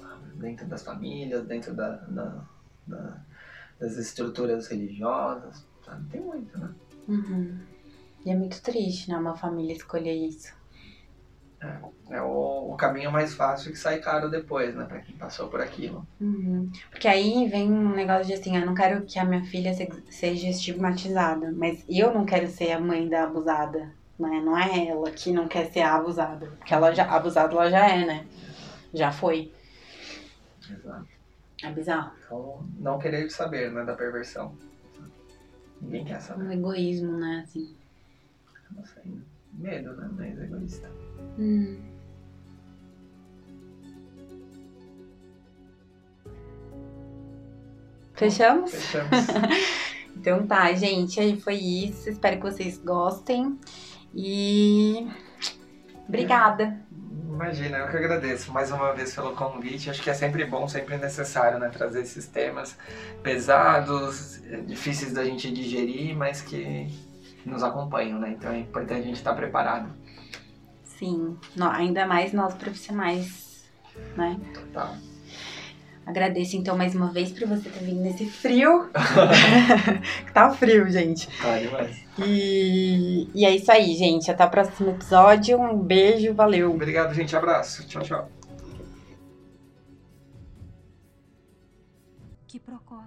Sabe? Dentro das famílias, dentro da, da- da- das estruturas religiosas, sabe? Tem muito, né? Uhum. E é muito triste, né? Uma família escolher isso. É o, o caminho mais fácil que sai caro depois, né? Pra quem passou por aquilo. Uhum. Porque aí vem um negócio de assim, eu não quero que a minha filha se- seja estigmatizada, mas eu não quero ser a mãe da abusada, né? Não é ela que não quer ser a abusada, porque ela já abusada ela já é, né? Já foi. Exato. É bizarro. Então, não querer saber, né? Da perversão. Ninguém quer saber. Um egoísmo, né? Assim. Não sei. Medo, né? Mas egoísta. Hum. Fechamos? Fechamos. Então tá, gente, aí foi isso. Espero que vocês gostem. E obrigada. Imagina, eu que agradeço mais uma vez pelo convite. Acho que é sempre bom, sempre necessário, né? Trazer esses temas pesados, difíceis da gente digerir, mas que nos acompanham, né? Então é importante a gente estar preparado. Sim, ainda mais nós profissionais, né? Total. Agradeço então mais uma vez por você ter vindo nesse frio. tá frio, gente. Tá demais. E, e é isso aí, gente. Até o próximo episódio. Um beijo, valeu. Obrigado, gente. Abraço. Tchau, tchau. Que procó.